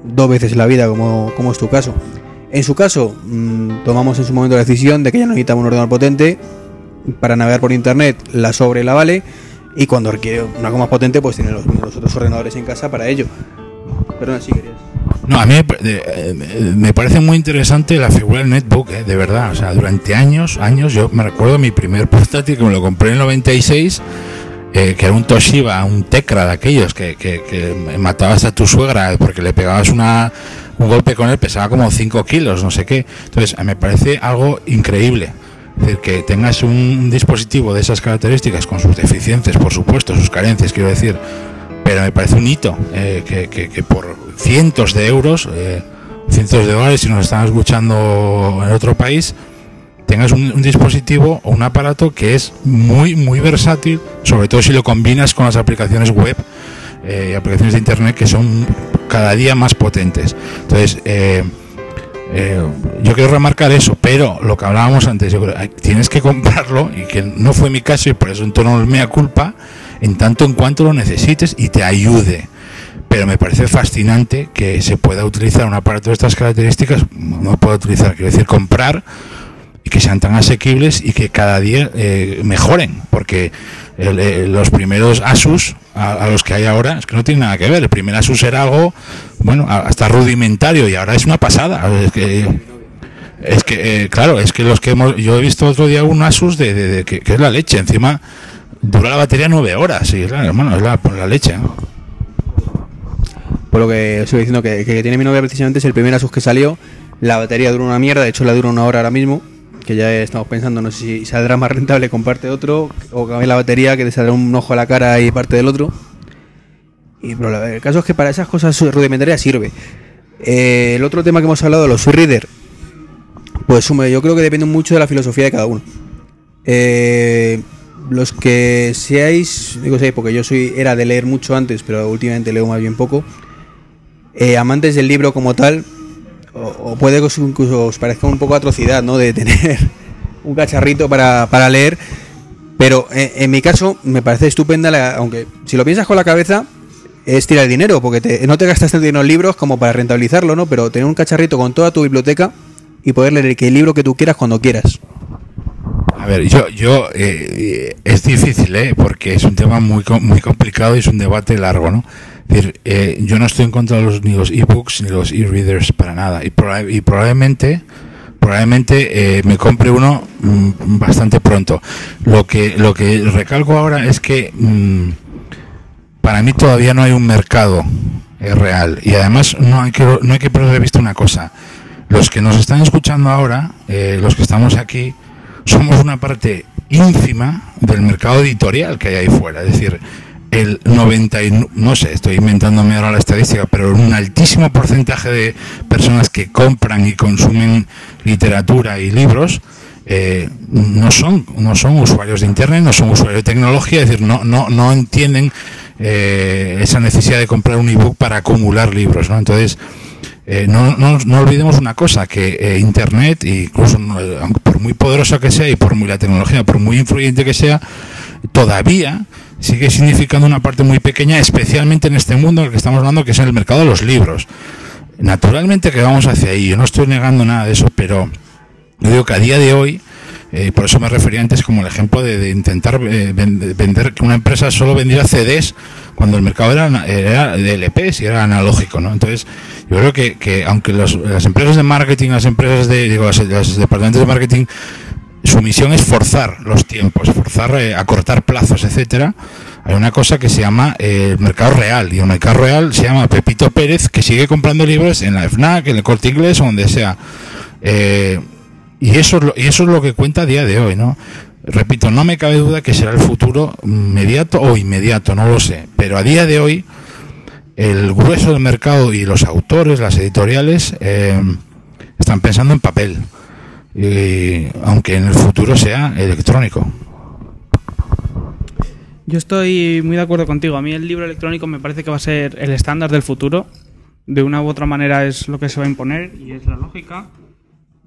dos veces en la vida, como, como es tu caso. En su caso, mm, tomamos en su momento la decisión de que ya no necesitamos un ordenador potente para navegar por internet, la sobre la vale Y cuando requiere una algo más potente, pues tiene los, los otros ordenadores en casa para ello. Perdona, si querías. No, a mí me, eh, me parece muy interesante la figura del netbook, eh, de verdad. O sea, durante años, años, yo me recuerdo mi primer portátil que me lo compré en el 96, eh, que era un Toshiba, un Tecra de aquellos, que, que, que matabas a tu suegra porque le pegabas una, un golpe con él, pesaba como 5 kilos, no sé qué. Entonces, me parece algo increíble. Es decir, que tengas un dispositivo de esas características, con sus deficiencias, por supuesto, sus carencias, quiero decir, pero me parece un hito eh, que, que, que, por cientos de euros, eh, cientos de dólares, si nos están escuchando en otro país, tengas un, dispositivo o un aparato que es muy, muy versátil, sobre todo si lo combinas con las aplicaciones web eh, y aplicaciones de internet que son cada día más potentes. Entonces, eh, eh, yo quiero remarcar eso, pero lo que hablábamos antes, tienes que comprarlo, y que no fue mi caso, y por eso en tono mea culpa, en tanto en cuanto lo necesites y te ayude. Pero me parece fascinante que se pueda utilizar un aparato de estas características, no puedo utilizar, quiero decir, comprar y que sean tan asequibles y que cada día eh, mejoren, porque el, los primeros Asus a, los que hay ahora es que no tiene nada que ver. El primer Asus era algo, bueno, hasta rudimentario y ahora es una pasada. Es que, es que eh, claro, es que los que hemos, yo he visto otro día un Asus de, que, es la leche, encima dura la batería nueve horas, y claro, hermano, es la, la leche. Por lo que estoy diciendo que, que tiene mi novia precisamente es el primer Asus que salió. La batería dura una mierda, de hecho la dura una hora ahora mismo. Que ya estamos pensando, no sé si saldrá más rentable de otro o cambiar la batería, que te saldrá un ojo a la cara y parte del otro. Y pero el caso es que para esas cosas rudimentarias sirve. Eh, el otro tema que hemos hablado, los reader, pues hombre, yo creo que depende mucho de la filosofía de cada uno. Eh, los que seáis, digo seáis porque yo soy era de leer mucho antes, pero últimamente leo más bien poco. Eh, amantes del libro como tal, o, puede que os, incluso os parezca un poco atrocidad, ¿no? De tener [laughs] un cacharrito para, para leer. Pero eh, en mi caso me parece estupenda, la, aunque si lo piensas con la cabeza, es tirar dinero, porque no te gastas tanto dinero en libros como para rentabilizarlo, ¿no? Pero tener un cacharrito con toda tu biblioteca y poder leer el libro que tú quieras cuando quieras. A ver, yo, yo eh, es difícil, ¿eh? Porque es un tema muy, muy complicado y es un debate largo, ¿no? Eh, yo no estoy en contra de los, ni los ebooks ni los e-readers para nada. Y, proba y probablemente, probablemente eh, me compre uno mmm, bastante pronto. Lo que, lo que recalco ahora es que mmm, para mí todavía no hay un mercado eh, real. Y además no hay que, no hay que perder de vista una cosa. Los que nos están escuchando ahora, eh, los que estamos aquí, somos una parte ínfima del mercado editorial que hay ahí fuera. Es decir, el 90 y, no sé, estoy inventándome ahora la estadística, pero un altísimo porcentaje de personas que compran y consumen literatura y libros eh, no son no son usuarios de internet, no son usuarios de tecnología, es decir, no no no entienden eh, esa necesidad de comprar un ebook para acumular libros, ¿no? Entonces eh, no, no, no, olvidemos una cosa, que eh, Internet, incluso por muy poderosa que sea y por muy la tecnología, por muy influyente que sea, todavía sigue significando una parte muy pequeña, especialmente en este mundo en el que estamos hablando, que es el mercado de los libros. Naturalmente que vamos hacia ahí, yo no estoy negando nada de eso, pero yo digo que a día de hoy, eh, por eso me refería antes como el ejemplo de, intentar eh, vender que una empresa solo vendiera CDs cuando el mercado era, era de LPs y era analógico, ¿no? Entonces, yo creo que, que aunque los, las empresas de marketing, las empresas de, digo, los departamentos de marketing, su misión es forzar los tiempos, forzar, eh, acortar plazos, etcétera. Hay una cosa que se llama eh, el mercado real, y el mercado real se llama Pepito Pérez, que sigue comprando libros en la FNAC, en el Corte Inglés o donde sea. Eh, y eso, es lo, que cuenta a día de hoy, ¿no? Repito, no me cabe duda que será el futuro inmediato o inmediato, no lo sé. Pero a día de hoy, el grueso del mercado y los autores, las editoriales, eh, están pensando en papel. Y, aunque en el futuro sea electrónico. Yo estoy muy de acuerdo contigo. A mí el libro electrónico me parece que va a ser el estándar del futuro. De una u otra manera es lo que se va a imponer y es la lógica.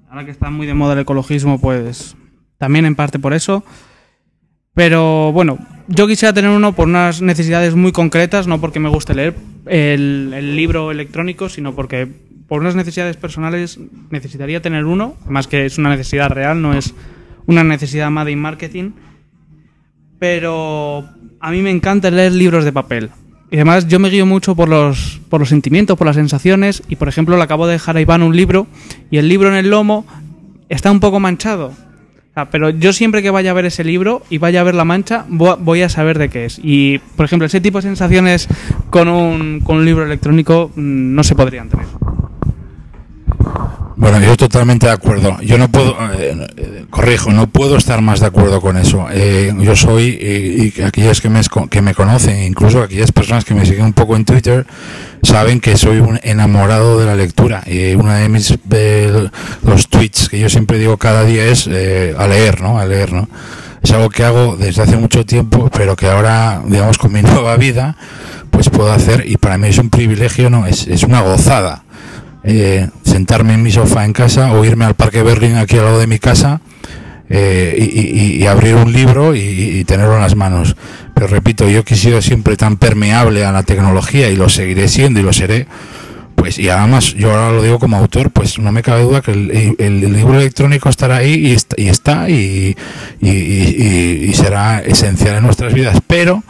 Ahora que está muy de moda el ecologismo, pues también en parte por eso. Pero bueno, yo quisiera tener uno por unas necesidades muy concretas, no porque me guste leer el, el libro electrónico, sino porque por unas necesidades personales necesitaría tener uno, más que es una necesidad real, no es una necesidad made in marketing. pero a mí me encanta leer libros de papel. Y además yo me guío mucho por los, por los sentimientos, por las sensaciones. Y por ejemplo, le acabo de dejar a Iván un libro y el libro en el lomo está un poco manchado. pero yo siempre que vaya a ver ese libro y vaya a ver la mancha, voy a saber de qué es. Y por ejemplo, ese tipo de sensaciones con un, con un libro electrónico mm, no se podrían tener. Bueno, yo totalmente de acuerdo. Yo no puedo, eh, corrijo, no puedo estar más de acuerdo con eso. Eh, yo soy, y, aquellos que me, que me conocen, incluso aquellas personas que me siguen un poco en Twitter, saben que soy un enamorado de la lectura. Y uno de mis los tweets que yo siempre digo cada día es eh, a leer, ¿no? A leer, ¿no? Es algo que hago desde hace mucho tiempo, pero que ahora, digamos, con mi [laughs] nueva vida, pues puedo hacer, y para mí es un privilegio, ¿no? Es, es una gozada eh, sentarme en mi sofá en casa o irme al Parque Berlín aquí al lado de mi casa eh, y, abrir un libro y, tenerlo en las manos. Pero repito, yo que he sido siempre tan permeable a la tecnología y lo seguiré siendo y lo seré, pues y además yo ahora lo digo como autor, pues no me cabe duda que el, libro electrónico estará ahí y está y, está y, y será esencial en nuestras vidas. Pero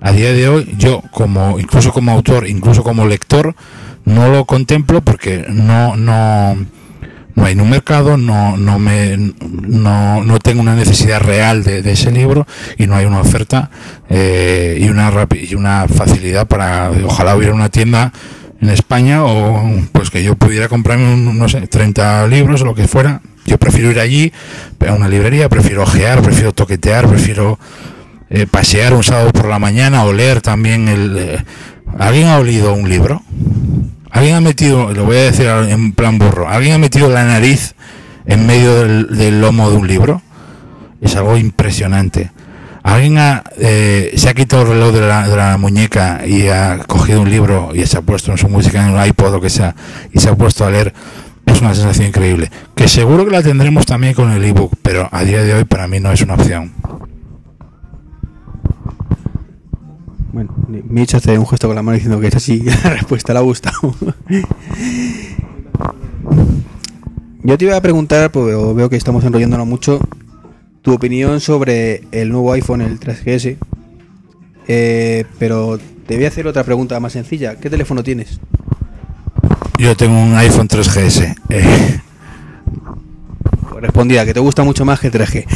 a día de hoy yo como incluso como autor, incluso como lector, no lo contemplo porque no no no hay un mercado, no, no, me, no, no tengo una necesidad real de, ese libro y no hay una oferta eh, y, una y una facilidad para, ojalá hubiera una tienda en España o pues que yo pudiera comprarme, no sé, 30 libros o lo que fuera. Yo prefiero ir allí a una librería, prefiero ojear, prefiero toquetear, prefiero eh, pasear un sábado por la mañana o leer también el... Eh, ¿Alguien ha olido un libro? Alguien ha metido, lo voy a decir en plan burro, alguien ha metido la nariz en medio del, lomo de un libro. Es algo impresionante. Alguien eh, se ha quitado el reloj de la, muñeca y ha cogido un libro y se ha puesto en su música en un iPod o que sea y se ha puesto a leer. Es una sensación increíble. Que seguro que la tendremos también con el ebook, pero a día de hoy para mí no es una opción. Bueno, Mitch hace un gesto con la mano diciendo que es así, [laughs] la respuesta le ha gustado. Yo te iba a preguntar, porque veo que estamos enrollándonos mucho, tu opinión sobre el nuevo iPhone, el 3GS. Eh, pero te voy a hacer otra pregunta más sencilla. ¿Qué teléfono tienes? Yo tengo un iPhone 3GS. Eh. Respondía, que te gusta mucho más que 3G.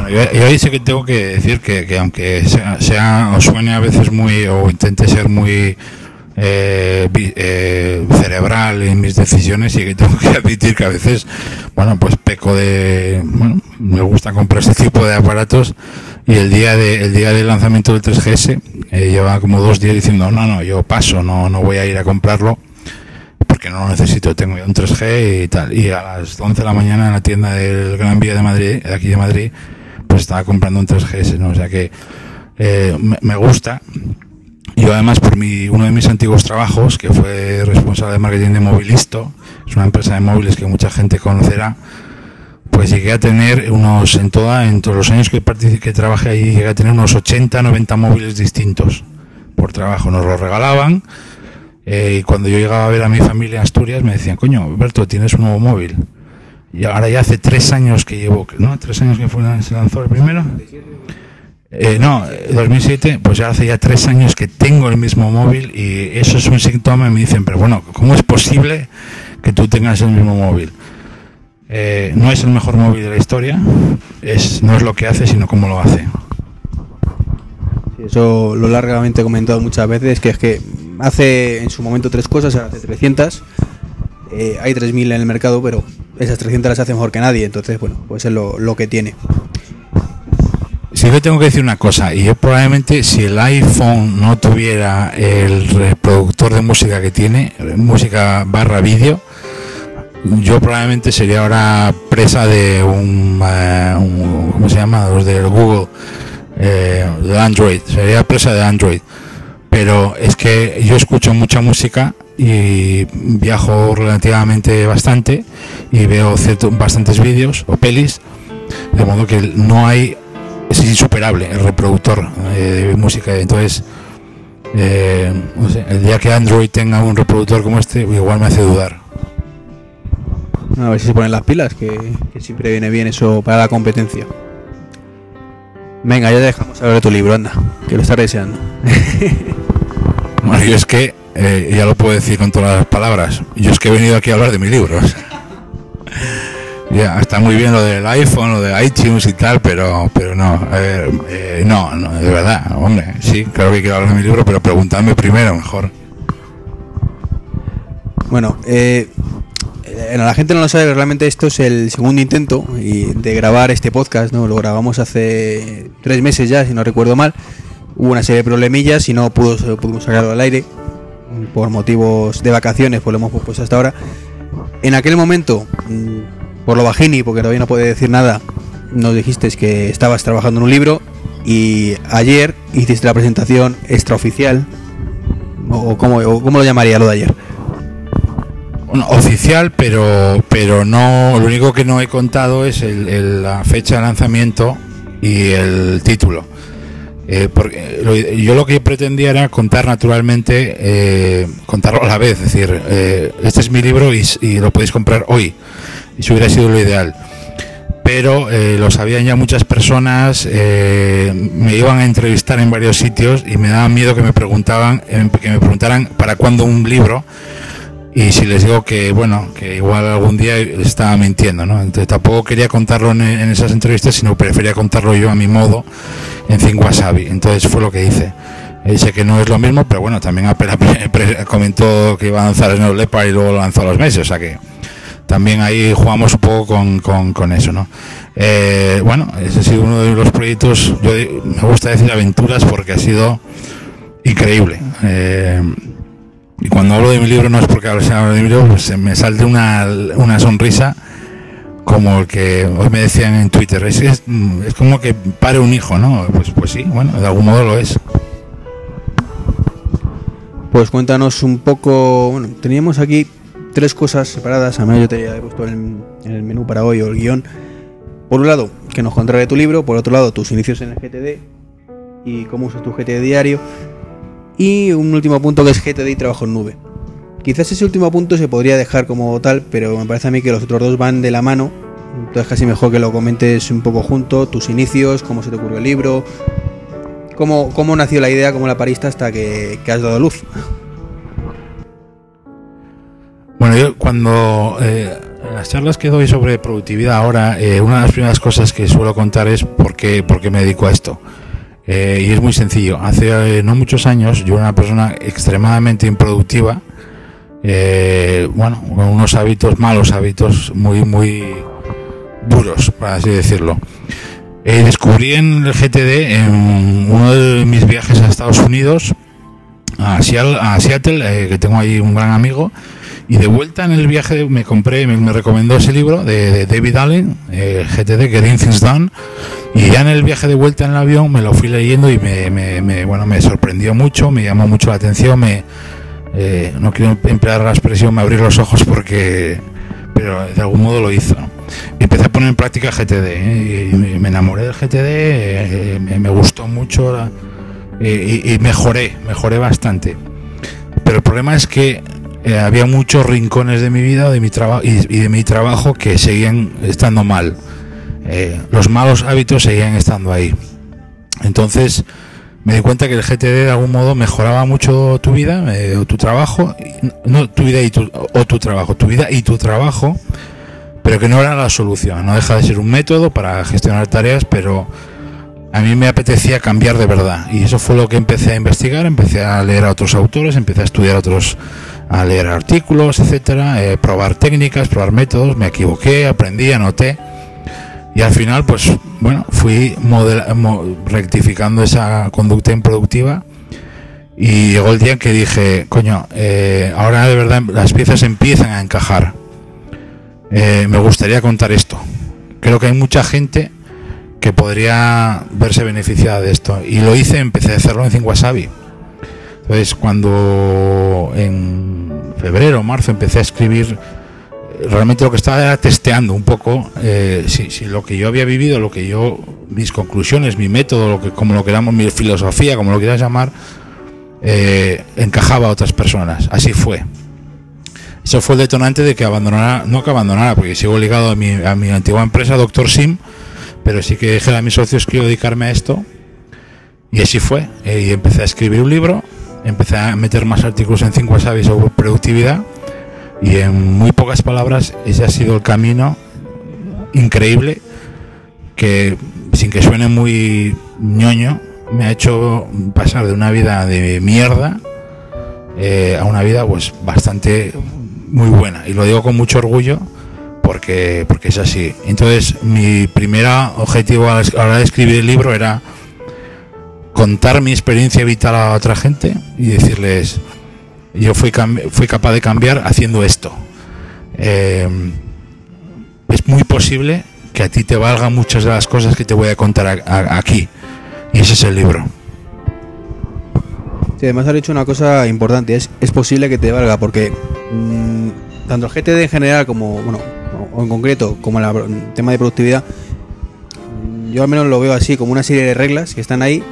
Bueno, yo, ahí sí que tengo que decir que, aunque sea, o suene a veces muy, o intente ser muy eh, eh, cerebral en mis decisiones y que tengo que [laughs] admitir que a veces, bueno, pues peco de, bueno, me gusta comprar este tipo de aparatos y el día de, el día del lanzamiento del 3GS eh, lleva como dos días diciendo, no, no, yo paso, no, no voy a ir a comprarlo porque no lo necesito, tengo ya un 3G y tal. Y a las 11 de la mañana en la tienda del Gran Vía de Madrid, de aquí de Madrid, pues estaba comprando un 3GS, ¿no? O sea que eh, me, gusta. Yo además por mi, uno de mis antiguos trabajos, que fue responsable de marketing de Movilisto, es una empresa de móviles que mucha gente conocerá, pues llegué a tener unos, en toda, en todos los años que, que trabajé ahí, llegué a tener unos 80, 90 móviles distintos por trabajo. Nos los regalaban eh, y cuando yo llegaba a ver a mi familia en Asturias me decían, coño, Alberto, tienes un nuevo móvil. Y ahora ya hace tres años que llevo, ¿no? Tres años que fue, se lanzó el primero. Eh, no, 2007, pues ya hace ya tres años que tengo el mismo móvil y eso es un síntoma y me dicen, pero bueno, ¿cómo es posible que tú tengas el mismo móvil? Eh, no es el mejor móvil de la historia, es, no es lo que hace, sino cómo lo hace. eso lo largamente he comentado muchas veces, que es que hace en su momento tres cosas, hace 300. Eh, hay 3.000 en el mercado, pero esas 300 las hace mejor que nadie, entonces, bueno, pues es lo, que tiene. Sí que tengo que decir una cosa, y yo probablemente si el iPhone no tuviera el reproductor de música que tiene, música barra vídeo, yo probablemente sería ahora presa de un, eh, ¿cómo se llama? Los del Google, eh, de Android, sería presa de Android. Pero es que yo escucho mucha música y viajo relativamente bastante y veo bastantes vídeos o pelis, de modo que no hay, es insuperable el reproductor eh, de música. Entonces, eh, el día que Android tenga un reproductor como este, igual me hace dudar. A ver si se ponen las pilas, que, siempre viene bien eso para la competencia. Venga, ya dejamos hablar de tu libro, anda, que lo estás deseando. Bueno, yo es que, eh, ya lo puedo decir con todas las palabras, yo es que he venido aquí a hablar de mis libros. [laughs] Ya, está muy bien lo del iPhone, lo de iTunes y tal, pero pero no, ver, eh, no, no, de verdad, hombre, sí, claro que quiero hablar de mi libro, pero preguntadme primero, mejor. Bueno, eh, eh, la gente no lo sabe, realmente esto es el segundo intento de grabar este podcast, ¿no? Lo grabamos hace tres meses ya, si no recuerdo mal. Hubo una serie de problemillas y no pudo, pudimos sacarlo al aire por motivos de vacaciones, pues lo hemos puesto hasta ahora. En aquel momento, mm, por lo bajini, porque todavía no puede decir nada, nos dijiste que estabas trabajando en un libro y ayer hiciste la presentación extraoficial, o cómo, lo llamaría lo de ayer. Oficial, pero pero no, lo único que no he contado es el- la fecha de lanzamiento y el título. Eh, lo- yo lo que pretendía era contar naturalmente, eh, contarlo a la vez, es decir, eh, este es mi libro y, y lo podéis comprar hoy. Eso hubiera sido lo ideal. Pero eh, lo sabían ya muchas personas, eh, me iban a entrevistar en varios sitios y me daba miedo que me preguntaban, eh, que me preguntaran para cuándo un libro y si les digo que bueno que igual algún día estaba mintiendo no entonces tampoco quería contarlo en, esas entrevistas sino prefería contarlo yo a mi modo en Think Wasabi. Entonces fue lo que hice. Sé que no es lo mismo pero bueno también Apple [laughs] comentó que iba a lanzar Snow Leopard y luego lo lanzó a los meses o sea que también ahí jugamos un poco con, con, con eso no Eh, bueno ese ha sido uno de los proyectos yo me gusta decir aventuras porque ha sido increíble. Eh, y cuando hablo de mi libro no es porque hablo de mi libro, pues me salte una, una sonrisa como el que hoy me decían en Twitter. Es, es, como que pare un hijo, ¿no? Pues, pues sí, bueno, de algún modo lo es. Pues cuéntanos un poco. Bueno, teníamos aquí tres cosas separadas. A mí yo te he puesto en, el menú para hoy o el guion. Por un lado, que nos contará de tu libro. Por otro lado, tus inicios en el GTD y cómo usas tu GTD diario. Y un último punto que es GTD y trabajo en nube. Quizás ese último punto se podría dejar como tal, pero me parece a mí que los otros dos van de la mano. Entonces casi mejor que lo comentes un poco junto, tus inicios, cómo se te ocurrió el libro, cómo, cómo nació la idea, cómo la pariste hasta que, has dado luz. Bueno, yo cuando eh, las charlas que doy sobre productividad ahora, eh, una de las primeras cosas que suelo contar es por qué, por qué me dedico a esto. Eh, y es muy sencillo. Hace eh, no muchos años yo era una persona extremadamente improductiva, eh, bueno, con unos hábitos, malos hábitos, muy, muy duros, por así decirlo. Descubrí en el GTD, en uno de mis viajes a Estados Unidos, a Seattle, a Seattle que tengo ahí un gran amigo, y de vuelta en el viaje me compré, me, me recomendó ese libro de, David Allen, eh, GTD, Getting Things Done, y ya en el viaje de vuelta en el avión me lo fui leyendo y me, bueno, me sorprendió mucho, me llamó mucho la atención, me, eh, no quiero emplear la expresión me abrí los ojos porque, pero de algún modo lo hizo. empecé a poner en práctica GTD ¿eh? me- enamoré del GTD, eh, me, gustó mucho y mejoré, mejoré bastante. Pero el problema es que eh, había muchos rincones de mi vida de mi trabajo y, y de mi trabajo que seguían estando mal. Eh, los malos hábitos seguían estando ahí. Entonces me di cuenta que el GTD de algún modo mejoraba mucho tu vida eh, o tu trabajo, no tu vida y tu, o tu trabajo, tu vida y tu trabajo, pero que no era la solución. No deja de ser un método para gestionar tareas, pero a mí me apetecía cambiar de verdad y eso fue lo que empecé a investigar, empecé a leer a otros autores, empecé a estudiar otros, a leer artículos, etcétera, eh, probar técnicas, probar métodos, me equivoqué, aprendí, anoté y al final pues bueno fui rectificando esa conducta improductiva y llegó el día en que dije coño eh, ahora de verdad las piezas empiezan a encajar Eh, me gustaría contar esto creo que hay mucha gente que podría verse beneficiada de esto. Y lo hice, empecé a hacerlo en Wasabi. Entonces, cuando en febrero o marzo empecé a escribir, realmente lo que estaba era testeando un poco eh, si, si lo que yo había vivido, lo que yo, mis conclusiones, mi método, lo que, como lo queramos, mi filosofía, como lo quieras llamar, eh, encajaba a otras personas. Así fue. Eso fue el detonante de que abandonara, no que abandonara, porque sigo ligado a mi, a mi antigua empresa, Doctor Sim, pero sí que dije a mis socios que quiero dedicarme a esto y así fue. Eh, y empecé a escribir un libro, empecé a meter más artículos en 5 Wasabi sobre productividad y en muy pocas palabras ese ha sido el camino increíble que sin que suene muy ñoño me ha hecho pasar de una vida de mierda eh, a una vida pues bastante muy buena. Y lo digo con mucho orgullo porque porque es así. Entonces mi primer objetivo a la hora de escribir el libro era contar mi experiencia vital a otra gente y decirles yo fui capaz de cambiar haciendo esto. Eh, es muy posible que a ti te valga muchas de las cosas que te voy a contar aquí. Y ese es el libro. Además has dicho una cosa importante, es, es posible que te valga, porque mm, tanto el GTD en general como, bueno, o en concreto, como el tema de productividad, yo al menos lo veo así, como una serie de reglas que están ahí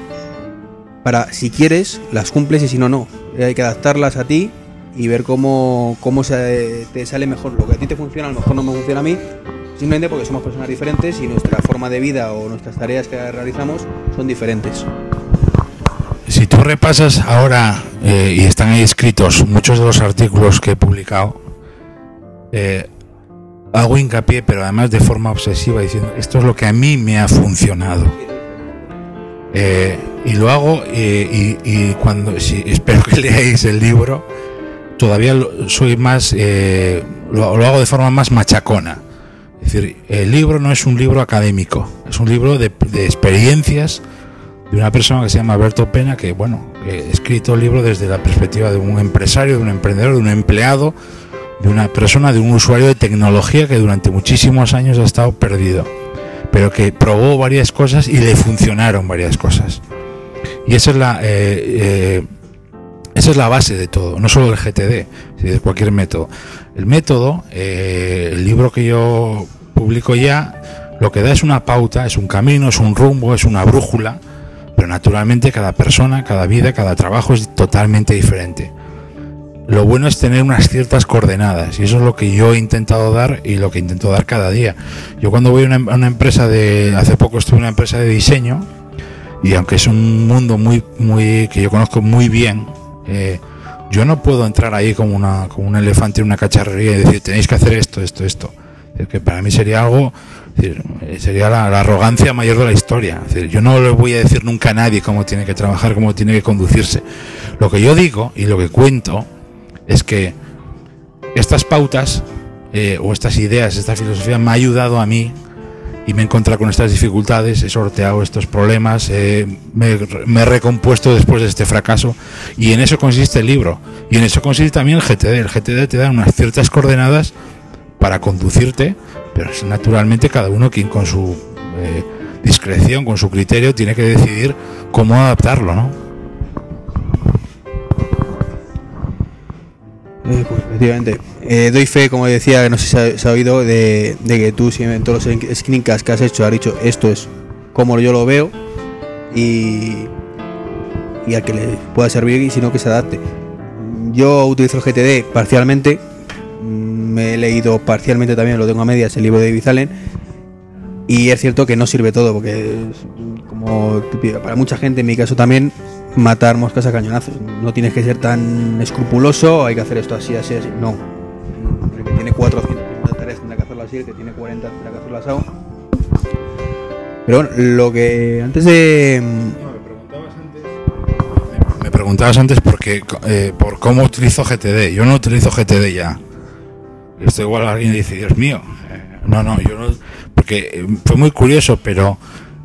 para, si quieres, las cumples y si no, no. Hay que adaptarlas a ti y ver cómo, cómo se, te sale mejor. Lo que a ti te funciona, a lo mejor no me funciona a mí, simplemente porque somos personas diferentes y nuestra forma de vida o nuestras tareas que realizamos son diferentes si tú repasas ahora, eh, y están ahí escritos muchos de los artículos que he publicado, eh, hago hincapié, pero además de forma obsesiva, diciendo, esto es lo que a mí me ha funcionado. Eh, y lo hago, y, cuando, si, [laughs] espero que leáis el libro, todavía soy más, lo, hago de forma más machacona. Es decir, el libro no es un libro académico, es un libro de, de experiencias, de una persona que se llama Alberto Pena, que bueno, he escrito el libro desde la perspectiva de un empresario, de un emprendedor, de un empleado, de una persona, de un usuario de tecnología que durante muchísimos años ha estado perdido, pero que probó varias cosas y le funcionaron varias cosas. Y esa es la, eh, eh, esa es la base de todo, no solo del GTD, sino de cualquier método. El método, eh, el libro que yo publico ya, lo que da es una pauta, es un camino, es un rumbo, es una brújula pero naturalmente cada persona, cada vida, cada trabajo es totalmente diferente. Lo bueno es tener unas ciertas coordenadas y eso es lo que yo he intentado dar y lo que intento dar cada día. Yo cuando voy a una, empresa de, hace poco estuve en una empresa de diseño y aunque es un mundo muy, muy que yo conozco muy bien, eh, yo no puedo entrar ahí como, una, como un elefante en una cacharrería y decir tenéis que hacer esto, esto, esto. que para mí sería algo sería la, arrogancia mayor de la historia. yo no le voy a decir nunca a nadie cómo tiene que trabajar, cómo tiene que conducirse. Lo que yo digo y lo que cuento es que estas pautas eh, o estas ideas, esta filosofía me ha ayudado a mí y me he encontrado con estas dificultades, he sorteado estos problemas, me, me, he recompuesto después de este fracaso y en eso consiste el libro y en eso consiste también el GTD. El GTD te da unas ciertas coordenadas para conducirte pero es naturalmente cada uno quien con su eh, discreción, con su criterio, tiene que decidir cómo adaptarlo, ¿no? Eh, pues, efectivamente. Eh, doy fe, como decía, que no sé si se ha, oído, de, que tú, si en todos los screencasts que has hecho, has dicho esto es como yo lo veo y, y a que le pueda servir y si no que se adapte. Yo utilizo el GTD parcialmente, me he leído parcialmente también, lo tengo a medias, el libro de David Y es cierto que no sirve todo, porque como para mucha gente, en mi caso también, matar moscas a cañonazos. No tienes que ser tan escrupuloso, hay que hacer esto así, así, así. No. Tiene 450 tareas tendrá que hacerlo así, el que tiene 40 tendrá que hacerlo así. Pero bueno, lo que antes de... Me preguntabas antes por, eh, por cómo utilizo GTD. Yo no utilizo GTD ya. Esto igual alguien dice, Dios mío. Eh, no, no, yo no. Porque eh, fue muy curioso, pero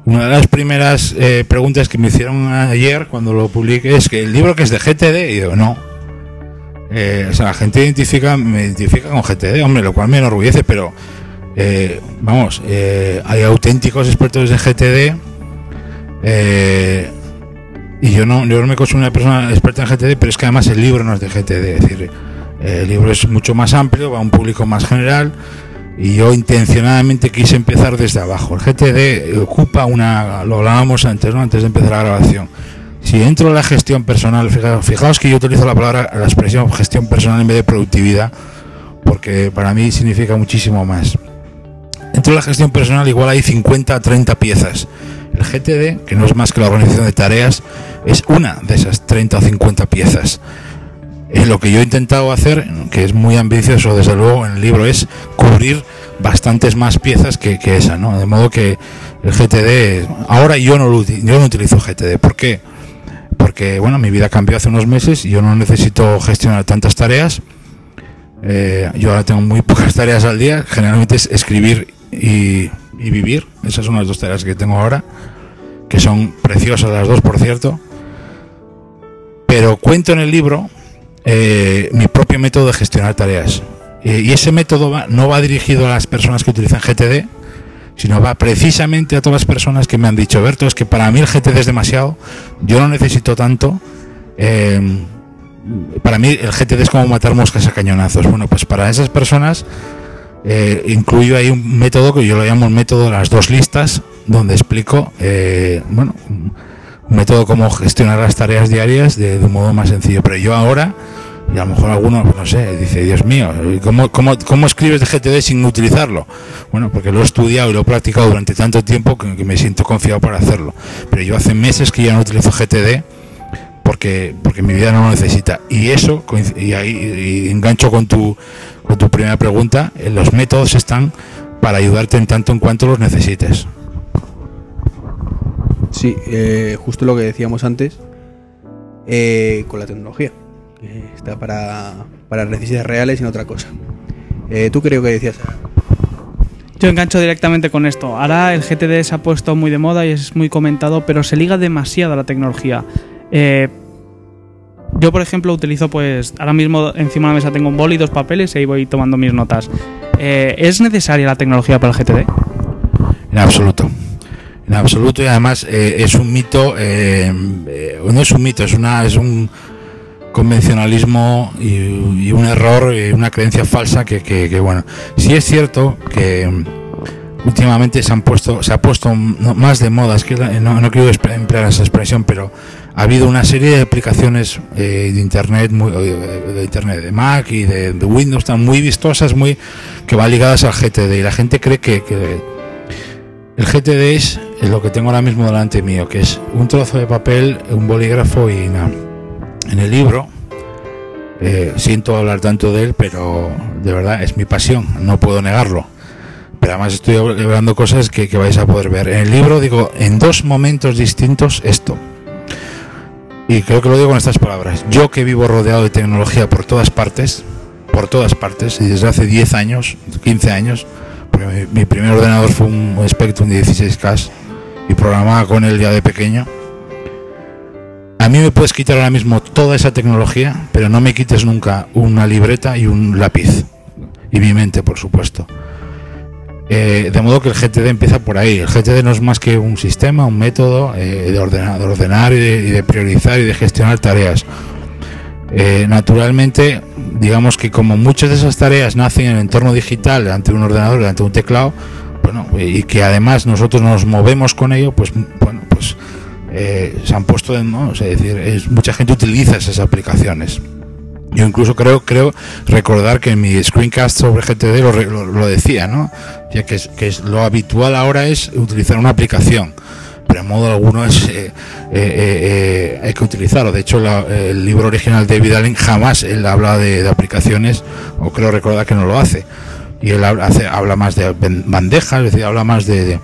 una de las primeras eh, preguntas que me hicieron ayer cuando lo publiqué es que el libro que es de GTD, y yo, no. o sea, la gente identifica, me identifica con GTD, hombre, lo cual me enorgullece, pero vamos, hay auténticos expertos de GTD. y yo no, yo no me considero una persona experta en GTD, pero es que además el libro no es de GTD. Es decir, el libro es mucho más amplio, va a un público más general y yo intencionadamente quise empezar desde abajo. El GTD ocupa una, lo hablábamos antes, ¿no? antes de empezar la grabación. Si entro en la gestión personal, fijaos, que yo utilizo la palabra, la expresión gestión personal en vez de productividad, porque para mí significa muchísimo más. dentro de la gestión personal igual hay 50 a 30 piezas. El GTD, que no es más que la organización de tareas, es una de esas 30 o 50 piezas. Eh, lo que yo he intentado hacer, que es muy ambicioso desde luego en el libro, es cubrir bastantes más piezas que, esa, ¿no? De modo que el GTD, ahora yo no, lo, yo no utilizo GTD. ¿Por qué? Porque, bueno, mi vida cambió hace unos meses y yo no necesito gestionar tantas tareas. Eh, yo ahora tengo muy pocas tareas al día, generalmente es escribir y, y vivir. Esas son las dos tareas que tengo ahora, que son preciosas las dos, por cierto. Pero cuento en el libro eh, mi propio método de gestionar tareas. Eh, y ese método no va dirigido a las personas que utilizan GTD, sino va precisamente a todas las personas que me han dicho, Berto, es que para mí el GTD es demasiado, yo no necesito tanto. Eh, para mí el GTD es como matar moscas a cañonazos. Bueno, pues para esas personas incluyo ahí un método que yo lo llamo el método de las dos listas, donde explico, bueno, método como gestionar las tareas diarias de, un modo más sencillo. Pero yo ahora, y a lo mejor alguno, pues no sé, dice, Dios mío, ¿cómo, cómo, cómo escribes de GTD sin utilizarlo? Bueno, porque lo he estudiado y lo he practicado durante tanto tiempo que, me siento confiado para hacerlo. Pero yo hace meses que ya no utilizo GTD porque, porque mi vida no lo necesita. Y eso, y ahí engancho con tu, con tu primera pregunta, eh, los métodos están para ayudarte en tanto en cuanto los necesites. Sí, eh, justo lo que decíamos antes eh, con la tecnología. está para, para necesidades reales y no otra cosa. Eh, ¿Tú creo que decías? Yo engancho directamente con esto. Ahora el GTD se ha puesto muy de moda y es muy comentado, pero se liga demasiado a la tecnología. yo, por ejemplo, utilizo, pues, ahora mismo encima de la mesa tengo un bol y dos papeles y ahí voy tomando mis notas. ¿Es necesaria la tecnología para el GTD? En absoluto en absoluto y además eh, es un mito eh, eh, no es un mito es una un convencionalismo y, un error una creencia falsa que, bueno sí es cierto que últimamente se han puesto se ha puesto más de moda es que no, quiero emplear esa expresión pero ha habido una serie de aplicaciones de internet muy, de internet de Mac y de, Windows están muy vistosas muy que van ligadas al GTD y la gente cree que el GTD es lo que tengo ahora mismo delante mío, que es un trozo de papel, un bolígrafo y nada. En el libro, eh, siento hablar tanto de él, pero de verdad es mi pasión, no puedo negarlo. Pero además estoy hablando cosas que, que vais a poder ver. En el libro digo en dos momentos distintos esto. Y creo que lo digo con estas palabras. Yo que vivo rodeado de tecnología por todas partes, por todas partes, y desde hace 10 años, 15 años, mi, primer ordenador fue un Spectrum de 16K y programaba con él ya de pequeño. A mí me puedes quitar ahora mismo toda esa tecnología, pero no me quites nunca una libreta y un lápiz. Y mi mente, por supuesto. Eh, de modo que el GTD empieza por ahí. El GTD no es más que un sistema, un método eh, de, ordenar, de ordenar y de, priorizar y de gestionar tareas. Eh, naturalmente, digamos que como muchas de esas tareas nacen en el entorno digital, ante un ordenador, ante un teclado, bueno, y que además nosotros nos movemos con ello, pues bueno, pues eh, se han puesto en, ¿no? es decir, es, mucha gente utiliza esas aplicaciones. Yo incluso creo, creo recordar que en mi screencast sobre GTD lo, decía, ¿no? Ya que es, lo habitual ahora es utilizar una aplicación pero en modo alguno es, eh, eh, eh, hay que utilizarlo. De hecho, el libro original de David Allen jamás él habla de, aplicaciones, o creo recordar que no lo hace. Y él habla, hace, habla más de bandejas, es habla más de,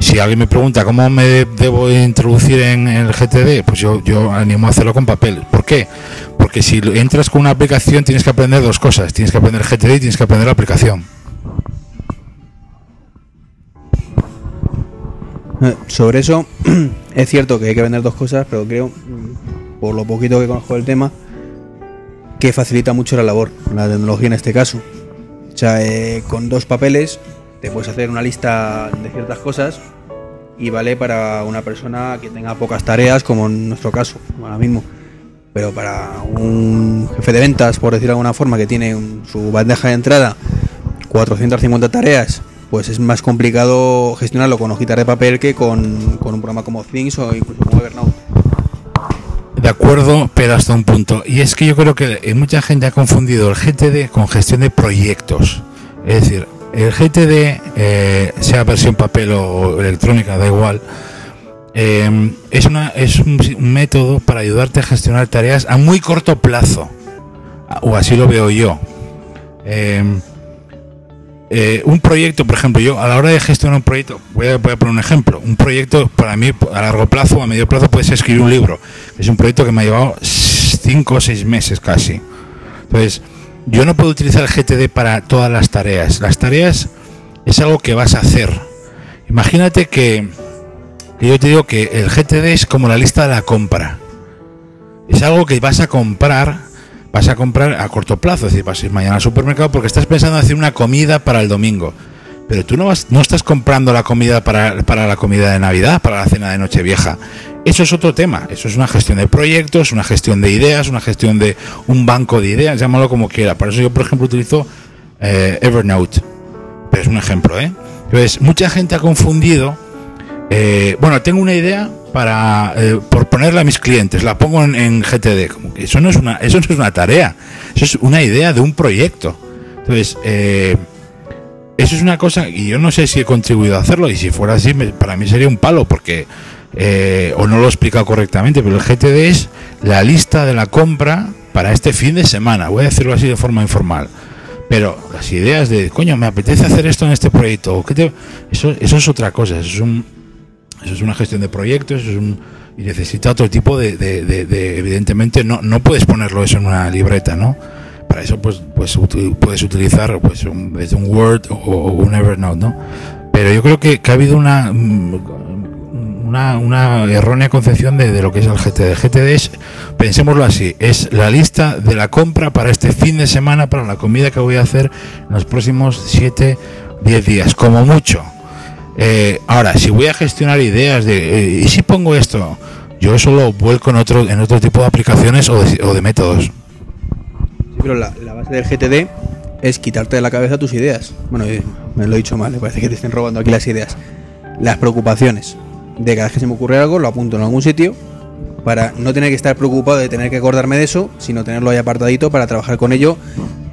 si alguien me pregunta cómo me debo introducir en, el GTD, pues yo, yo animo a hacerlo con papel. ¿Por qué? Porque si entras con una aplicación tienes que aprender dos cosas. Tienes que aprender GTD y tienes que aprender la aplicación. Sobre eso, [clears throat] es cierto que hay que vender dos cosas, pero creo, por lo poquito que conozco del tema, que facilita mucho la labor, la tecnología en este caso. O sea, eh, con dos papeles te puedes hacer una lista de ciertas cosas y vale para una persona que tenga pocas tareas, como en nuestro caso, ahora mismo. Pero para un jefe de ventas, por decir de alguna forma, que tiene su bandeja de entrada 450 tareas pues es más complicado gestionarlo con hojitas de papel que con, un programa como Things o incluso como Evernote. De acuerdo, pero hasta un punto. Y es que yo creo que mucha gente ha confundido el GTD con gestión de proyectos. Es decir, el GTD, eh, sea versión papel o electrónica, da igual, eh, es, una, es un, método para ayudarte a gestionar tareas a muy corto plazo, o así lo veo yo. Eh, eh, un proyecto, por ejemplo, yo a la hora de gestionar un proyecto, voy a, voy a poner un ejemplo, un proyecto para mí a largo plazo a medio plazo puede ser escribir un libro. Es un proyecto que me ha llevado 5 o 6 meses casi. Entonces, yo no puedo utilizar el GTD para todas las tareas. Las tareas es algo que vas a hacer. Imagínate que yo te digo que el GTD es como la lista de la compra. Es algo que vas a comprar vas a comprar a corto plazo, es decir, vas a ir mañana al supermercado porque estás pensando en hacer una comida para el domingo. Pero tú no, vas, no estás comprando la comida para, para la comida de Navidad, para la cena de Nochevieja. Eso es otro tema. Eso es una gestión de proyectos, una gestión de ideas, una gestión de un banco de ideas, llámalo como quiera. Por eso yo, por ejemplo, utilizo eh, Evernote. Pero es un ejemplo, ¿eh? Entonces, mucha gente ha confundido. Eh, bueno, tengo una idea para eh, por ponerla a mis clientes, la pongo en, GTD. Como que eso no es una, eso no es una tarea, eso es una idea de un proyecto. Entonces, eh, eso es una cosa y yo no sé si he contribuido a hacerlo y si fuera así, para mí sería un palo porque eh, o no lo he explicado correctamente, pero el GTD es la lista de la compra para este fin de semana. Voy a decirlo así de forma informal. Pero las ideas de, coño, me apetece hacer esto en este proyecto, ¿qué te... eso, eso es otra cosa, eso es un, eso es una gestión de proyectos, eso es un, y necesita otro tipo de, de, de, de, evidentemente no, no puedes ponerlo eso en una libreta, ¿no? Para eso pues, pues puedes utilizar pues un, Word o, un Evernote, ¿no? Pero yo creo que, que ha habido una, una, una errónea concepción de, lo que es el GTD. GTD es, pensémoslo así, es la lista de la compra para este fin de semana, para la comida que voy a hacer en los próximos 7, 10 días, como mucho. Eh, ahora, si voy a gestionar ideas de, eh, ¿y si pongo esto? Yo eso lo vuelco en otro, en otro tipo de aplicaciones o de, métodos. Sí, pero la, base del GTD es quitarte de la cabeza tus ideas. Bueno, eh, me lo he dicho mal, me parece que te estén robando aquí las ideas. Las preocupaciones. De cada vez que se me ocurre algo, lo apunto en algún sitio para no tener que estar preocupado de tener que acordarme de eso, sino tenerlo ahí apartadito para trabajar con ello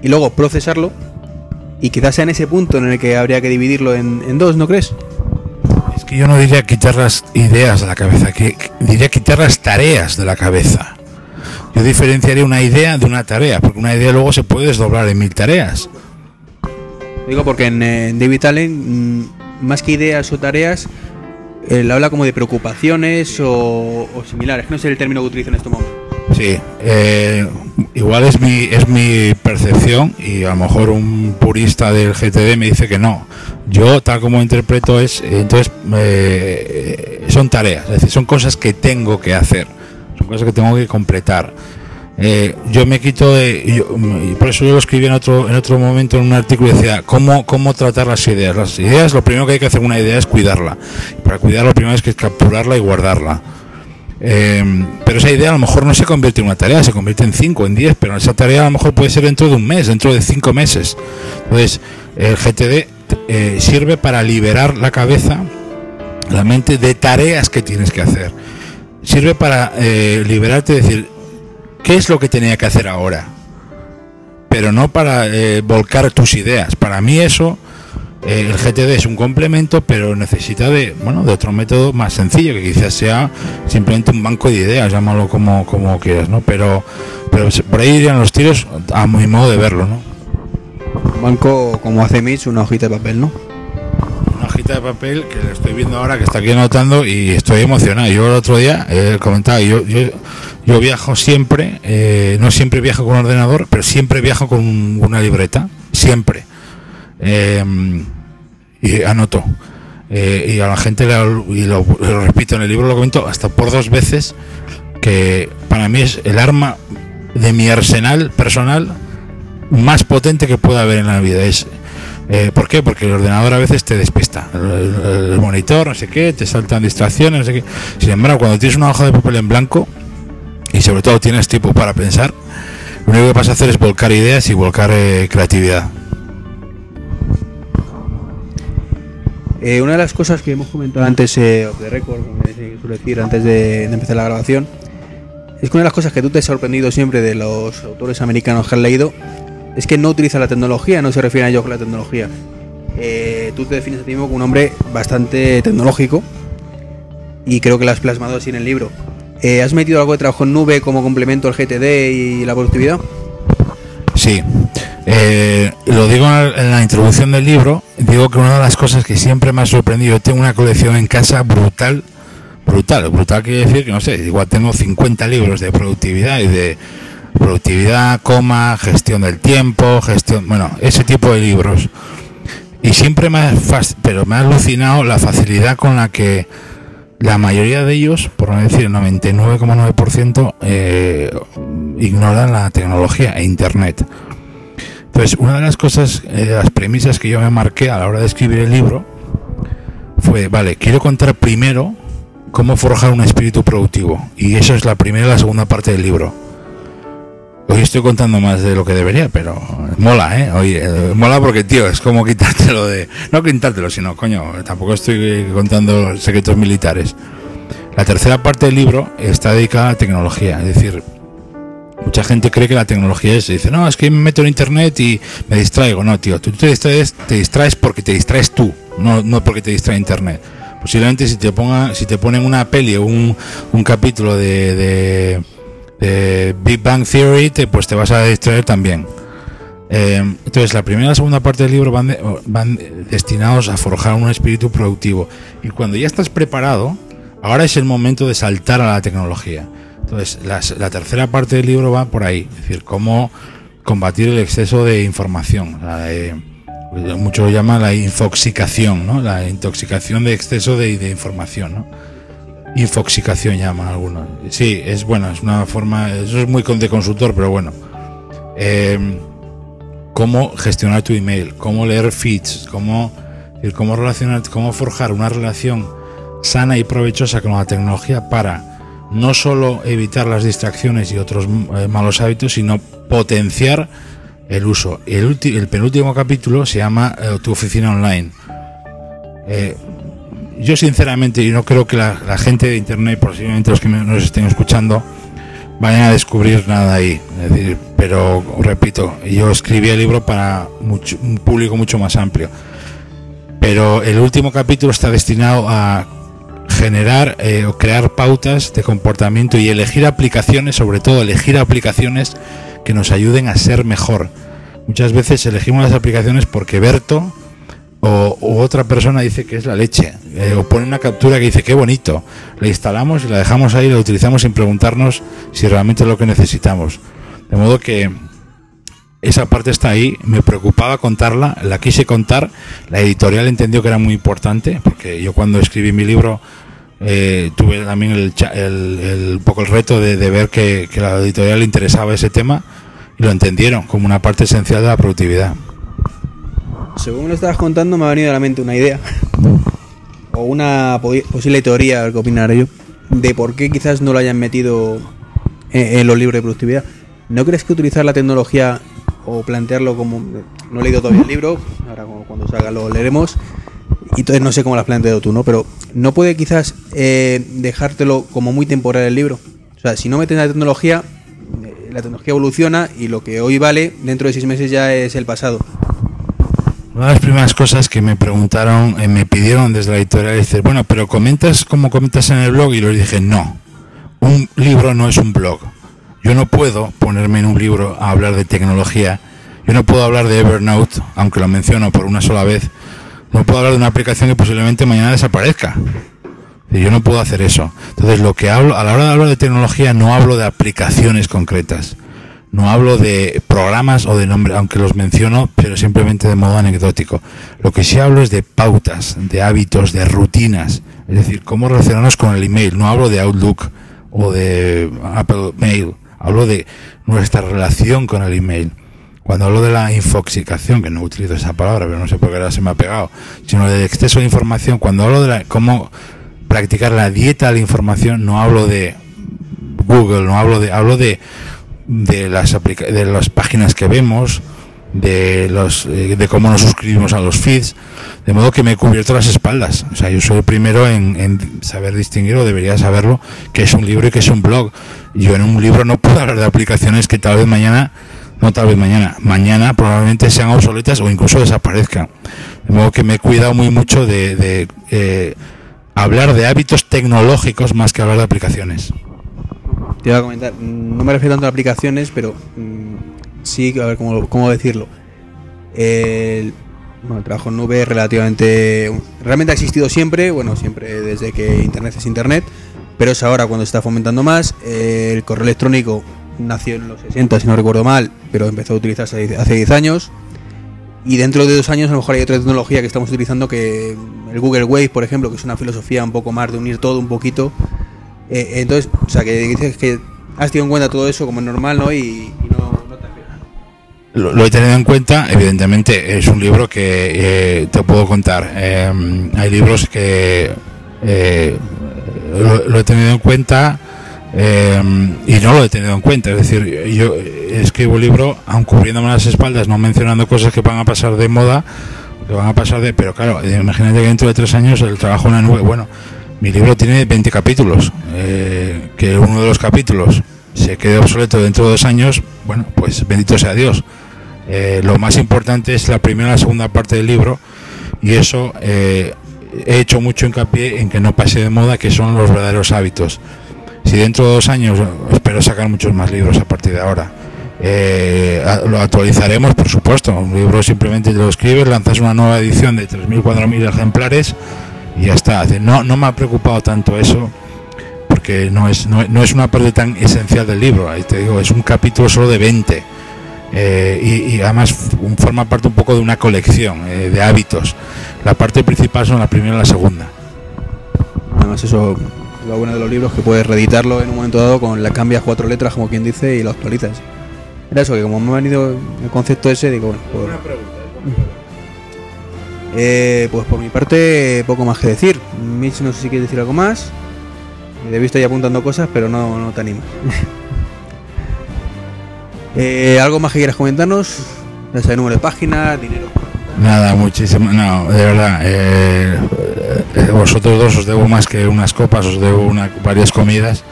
y luego procesarlo. Y quizás sea en ese punto en el que habría que dividirlo en dos, ¿no crees? Yo no diría quitar las ideas de la cabeza, que diría quitar las tareas de la cabeza. Yo diferenciaría una idea de una tarea, porque una idea luego se puede desdoblar en mil tareas. Digo porque en, en David Allen, mmm, más que ideas o tareas, él habla como de preocupaciones o, similares, no sé el término que utiliza en este momento. Sí, eh, igual es mi, es mi percepción y a lo mejor un purista del GTD me dice que no. Yo, tal como interpreto, es, entonces, eh, son tareas, es decir, son cosas que tengo que hacer, son cosas que tengo que completar. Eh, yo me quito de. Yo, y por eso yo lo escribí en otro, en otro momento en un artículo y decía: ¿cómo, ¿cómo tratar las ideas? Las ideas, lo primero que hay que hacer una idea es cuidarla. Para cuidarla, lo primero es que capturarla y guardarla. Eh, pero esa idea a lo mejor no se convierte en una tarea, se convierte en 5, en 10, pero esa tarea a lo mejor puede ser dentro de un mes, dentro de 5 meses. Entonces, el GTD eh, sirve para liberar la cabeza, la mente de tareas que tienes que hacer. Sirve para eh, liberarte, decir, ¿qué es lo que tenía que hacer ahora? Pero no para eh, volcar tus ideas. Para mí eso el GTD es un complemento, pero necesita de, bueno, de otro método más sencillo, que quizás sea simplemente un banco de ideas, llámalo como, como quieras, ¿no? Pero, pero por ahí irían los tiros a mi modo de verlo, ¿no? Un banco como hace Mitch, una hojita de papel, ¿no? Una hojita de papel que le estoy viendo ahora, que está aquí anotando y estoy emocionado. Yo el otro día eh, comentaba, yo, yo, yo viajo siempre, eh, no siempre viajo con ordenador, pero siempre viajo con una libreta, siempre eh, y anoto. Eh, y a la gente, le, y lo, repito en el libro, lo comento hasta por dos veces, que para mí es el arma de mi arsenal personal más potente que pueda haber en la vida. Es, eh, ¿Por qué? Porque el ordenador a veces te despista. El, monitor, no sé qué, te saltan distracciones, no sé qué. Sin embargo, cuando tienes una hoja de papel en blanco y sobre todo tienes tiempo para pensar, lo único que vas a hacer es volcar ideas y volcar eh, creatividad. Eh, una de las cosas que hemos comentado antes, eh, de récord, como se suele decir, antes de, de, empezar la grabación, es que una de las cosas que tú te has sorprendido siempre de los autores americanos que has leído es que no utiliza la tecnología, no se refiere a ellos con la tecnología. eh, tú te defines a ti mismo como un hombre bastante tecnológico y creo que lo has plasmado así en el libro. Eh, ¿Has metido algo de trabajo en nube como complemento al GTD y la productividad? Sí, eh, lo digo en la introducción del libro, digo que una de las cosas que siempre me ha sorprendido, yo tengo una colección en casa brutal, brutal, brutal quiere decir que no sé, igual tengo 50 libros de productividad y de productividad, coma, gestión del tiempo, gestión, bueno, ese tipo de libros. Y siempre me ha, pero me ha alucinado la facilidad con la que la mayoría de ellos, por no decir el 99,9%, eh, ignoran la tecnología e Internet. Entonces, una de las cosas, eh, las premisas que yo me marqué a la hora de escribir el libro fue, vale, quiero contar primero cómo forjar un espíritu productivo. Y eso es la primera y la segunda parte del libro. Hoy estoy contando más de lo que debería, pero mola, ¿eh? Oye, eh, mola porque, tío, es como quitártelo de... No quitártelo, sino, coño, tampoco estoy contando secretos militares. La tercera parte del libro está dedicada a tecnología, es decir, mucha gente cree que la tecnología es, dice, no, es que me meto en internet y me distraigo. No, tío, tú te distraes, te distraes porque te distraes tú, no, no porque te distrae internet. Posiblemente si te ponga, si te ponen una peli o un, un capítulo de de Big Bang Theory, te, pues te vas a distraer también. Eh, entonces, la primera y la segunda parte del libro van, van destinados a forjar un espíritu productivo. Y cuando ya estás preparado, ahora es el momento de saltar a la tecnología. Entonces, la tercera parte del libro va por ahí, es decir, cómo combatir el exceso de información. muchos lo llaman la infoxicación, ¿no? la intoxicación de exceso de, información. ¿no? Infoxicación llaman algunos. Sí, es bueno, es una forma, eso es muy de consultor, pero bueno. Em, cómo gestionar tu email, cómo leer feeds, cómo, cómo relacionar, cómo forjar una relación sana y provechosa con la tecnología para no solo evitar las distracciones y otros eh, malos hábitos, sino potenciar el uso. El, el penúltimo capítulo se llama eh, Tu oficina online. Eh, yo sinceramente no creo que la, gente de internet, posiblemente los que nos estén escuchando, vayan a descubrir nada ahí. pero repito, yo escribí el libro para un público mucho más amplio. Pero el último capítulo está destinado a generar eh, o crear pautas de comportamiento y elegir aplicaciones, sobre todo elegir aplicaciones que nos ayuden a ser mejor. Muchas veces elegimos las aplicaciones porque Berto o, otra persona dice que es la leche, eh, o pone una captura que dice qué bonito, la instalamos y la dejamos ahí, la utilizamos sin preguntarnos si realmente es lo que necesitamos. De modo que esa parte está ahí, me preocupaba contarla, la quise contar, la editorial entendió que era muy importante, porque yo cuando escribí mi libro eh, tuve también el, el, poco el reto de, ver que, que la editorial le interesaba ese tema y lo entendieron como una parte esencial de la productividad según lo estabas contando, me ha venido a la mente una idea [laughs] o una posible teoría, a ver qué opinaré yo, de por qué quizás no lo hayan metido en, los libros de productividad. ¿No crees que utilizar la tecnología o plantearlo como. No he leído todavía el libro, ahora cuando salga lo leeremos, y entonces no sé cómo lo has planteado tú, ¿no? Pero ¿no puede quizás eh, dejártelo como muy temporal el libro? O sea, si no metes la tecnología, eh, la tecnología evoluciona y lo que hoy vale, dentro de seis meses ya es el pasado. Una de las primeras cosas que me preguntaron, eh, me pidieron desde la editorial, decir, bueno, pero comentas como comentas en el blog y les dije, no, un libro no es un blog. Yo no puedo ponerme en un libro a hablar de tecnología. Yo no puedo hablar de Evernote, aunque lo menciono por una sola vez. No puedo hablar de una aplicación que posiblemente mañana desaparezca. Yo no puedo hacer eso. Entonces, lo que hablo, a la hora de hablar de tecnología, no hablo de aplicaciones concretas. No hablo de programas o de nombres, aunque los menciono, pero simplemente de modo anecdótico. Lo que sí hablo es de pautas, de hábitos, de rutinas. Es decir, cómo relacionarnos con el email. No hablo de Outlook o de Apple Mail. Hablo de nuestra relación con el email. Cuando hablo de la infoxicación, que no utilizo esa palabra, pero no sé por qué ahora se me ha pegado, sino del exceso de información, cuando hablo de la, cómo practicar la dieta de la información, no hablo de Google, no hablo de, hablo de de las, de las páginas que vemos, de, los, eh, de cómo nos suscribimos a los feeds, de modo que me he cubierto las espaldas. O sea, yo soy el primero en, en saber distinguir, o debería saberlo, que es un libro y que es un blog. Yo en un libro no puedo hablar de aplicaciones que tal vez mañana no tal vez mañana, mañana probablemente sean obsoletas o incluso desaparezcan. De modo que me he cuidado muy mucho de, eh, hablar de hábitos tecnológicos más que hablar de aplicaciones. Te iba a comentar, no me refiero tanto a aplicaciones, pero mm, sí, a ver cómo, cómo decirlo. El, bueno, el trabajo en nube relativamente. Realmente ha existido siempre, bueno, siempre desde que Internet es Internet, pero es ahora cuando se está fomentando más. el correo electrónico nació en los 60, si no recuerdo mal, pero empezó a utilizarse hace 10 años. Y dentro de dos años a lo mejor hay otra tecnología que estamos utilizando que el Google Wave, por ejemplo, que es una filosofía un poco más de unir todo un poquito. Eh, entonces, o sea, que dices que has tenido en cuenta todo eso como normal, ¿no? Y, no, te lo, lo, he tenido en cuenta, evidentemente es un libro que eh, te puedo contar. Eh, hay libros que eh, lo, he tenido en cuenta eh, y no lo he tenido en cuenta. Es decir, yo escribo un libro, aun cubriéndome las espaldas, no mencionando cosas que van a pasar de moda, que van a pasar de. Pero claro, imagínate que dentro de tres años el trabajo en la nube. Bueno, mi libro tiene 20 capítulos, eh, que uno de los capítulos se quede obsoleto dentro de dos años, bueno, pues bendito sea Dios. Eh, lo más importante es la primera y la segunda parte del libro, y eso he hecho mucho hincapié en que no pase de moda, que son los verdaderos hábitos si dentro de dos años espero sacar muchos más libros a partir de ahora. Eh, lo actualizaremos, por supuesto. Un libro simplemente lo escribes, lanzas una nueva edición de 3.000, 4.000 ejemplares y ya está. No, no me ha preocupado tanto eso porque no es, no, es una parte tan esencial del libro. Ahí te digo, es un capítulo solo de 20. Eh, y, y, además forma parte un poco de una colección eh, de hábitos. La parte principal son la primera y la segunda. Además eso lo bueno de los libros que puedes reeditarlo en un momento dado con la cambias cuatro letras como quien dice y lo actualizas. Era eso, que como me ha venido el concepto ese, digo, bueno, pues, Una pregunta. eh, pues por mi parte, poco más que decir. Mitch, no sé si quieres decir algo más. He visto ya apuntando cosas, pero no, no te animas. [laughs] eh, ¿Algo más que quieras comentarnos? Ya sabes, número de página, dinero. Nada, muchísimo. No, de verdad. Eh, eh, vosotros dos os debo más que unas copas, os debo una, varias comidas.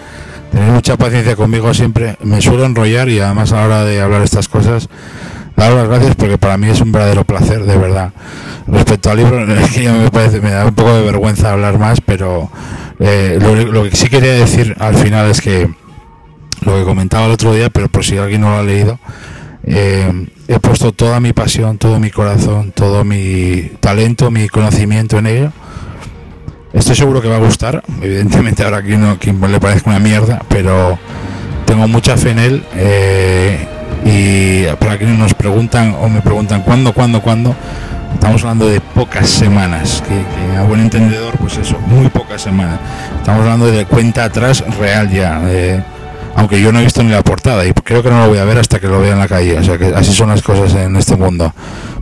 Tenéis mucha paciencia conmigo siempre. Me suelo enrollar y además a la hora de hablar estas cosas, daros las gracias porque para mí es un verdadero placer, de verdad. Respecto al libro, [laughs] es que ya me parece, me da un poco de vergüenza hablar más, pero eh, lo, lo que sí quería decir al final es que lo que comentaba el otro día, pero por si alguien no lo ha leído, eh, he puesto toda mi pasión, todo mi corazón, todo mi talento, mi conocimiento en ello. Estoy seguro que va a gustar. Evidentemente ahora aquí no quien le parezca una mierda, pero tengo mucha fe en él. Eh, y para quienes nos preguntan o me preguntan cuándo, cuándo, cuándo, estamos hablando de pocas semanas. Que, que a buen entendedor, pues eso, muy pocas semanas. Estamos hablando de cuenta atrás real ya. Aunque yo no he visto ni la portada y creo que no lo voy a ver hasta que lo vea en la calle, o sea que así son las cosas en este mundo.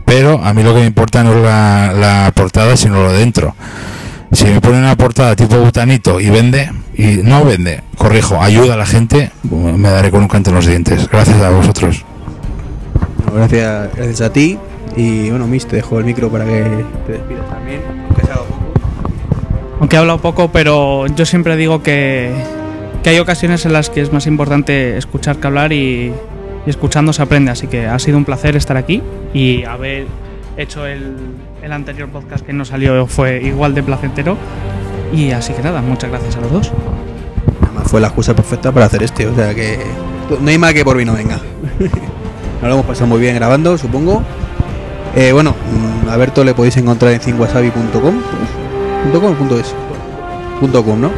Pero a mí lo que me importa no es la, la portada, sino lo de dentro. Si me ponen una portada tipo butanito y vende, y no vende, corrijo, ayuda a la gente, me daré con un canto en los dientes. Gracias a vosotros. Bueno, gracias, gracias a ti. Y bueno, Miss, te dejo el micro para que te despidas también, aunque sea poco. Aunque he hablado poco, pero yo siempre digo que, que hay ocasiones en las que es más importante escuchar que hablar y, y, escuchando se aprende. Así que ha sido un placer estar aquí y haber hecho el, el anterior podcast que nos salió fue igual de placentero. Y así que nada, muchas gracias a los dos. Además fue la excusa perfecta para hacer este, o sea que no hay más que por mí no venga. [laughs] Nos lo hemos pasado muy bien grabando, supongo. Eh, bueno, a Berto le podéis encontrar en cinguasabi.com. .com punto .es. Punto .com, ¿no?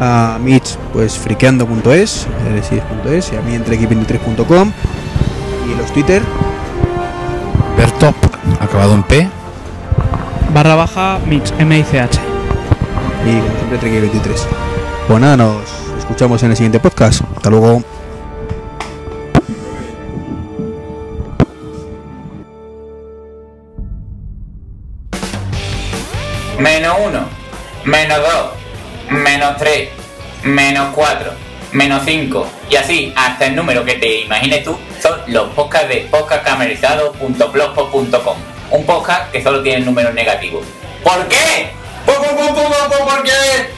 A Mitch, pues friqueando.es, es y a mí entrex23.com y los Twitter. Bertop, acabado en P. Barra baja Mitch, M-I-C-H. Y como siempre, Trek23. Pues nada, nos escuchamos en el siguiente podcast. Hasta luego. Menos uno, menos dos, menos tres, menos cuatro, menos cinco y así hasta el número que te imagines tú son los podcasts de podcastcamerizado.blogspot.com un podcast que solo tiene números negativos. ¿Por qué? Porque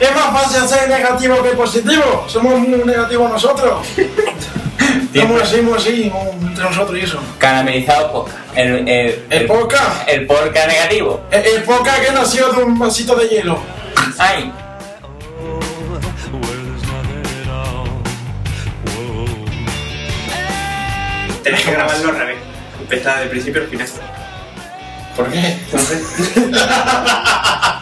es más fácil ser negativo que positivo. Somos muy negativos nosotros. [laughs] Somos así, muy así, entre nosotros y eso. Caramelizado podcast. El, el, El podcast. El podcast negativo. El, el podcast que nació de un vasito de hielo. Ay. Tenés que grabarlo al revés. Empezar del principio al final. ¿Por qué? No sé. [laughs]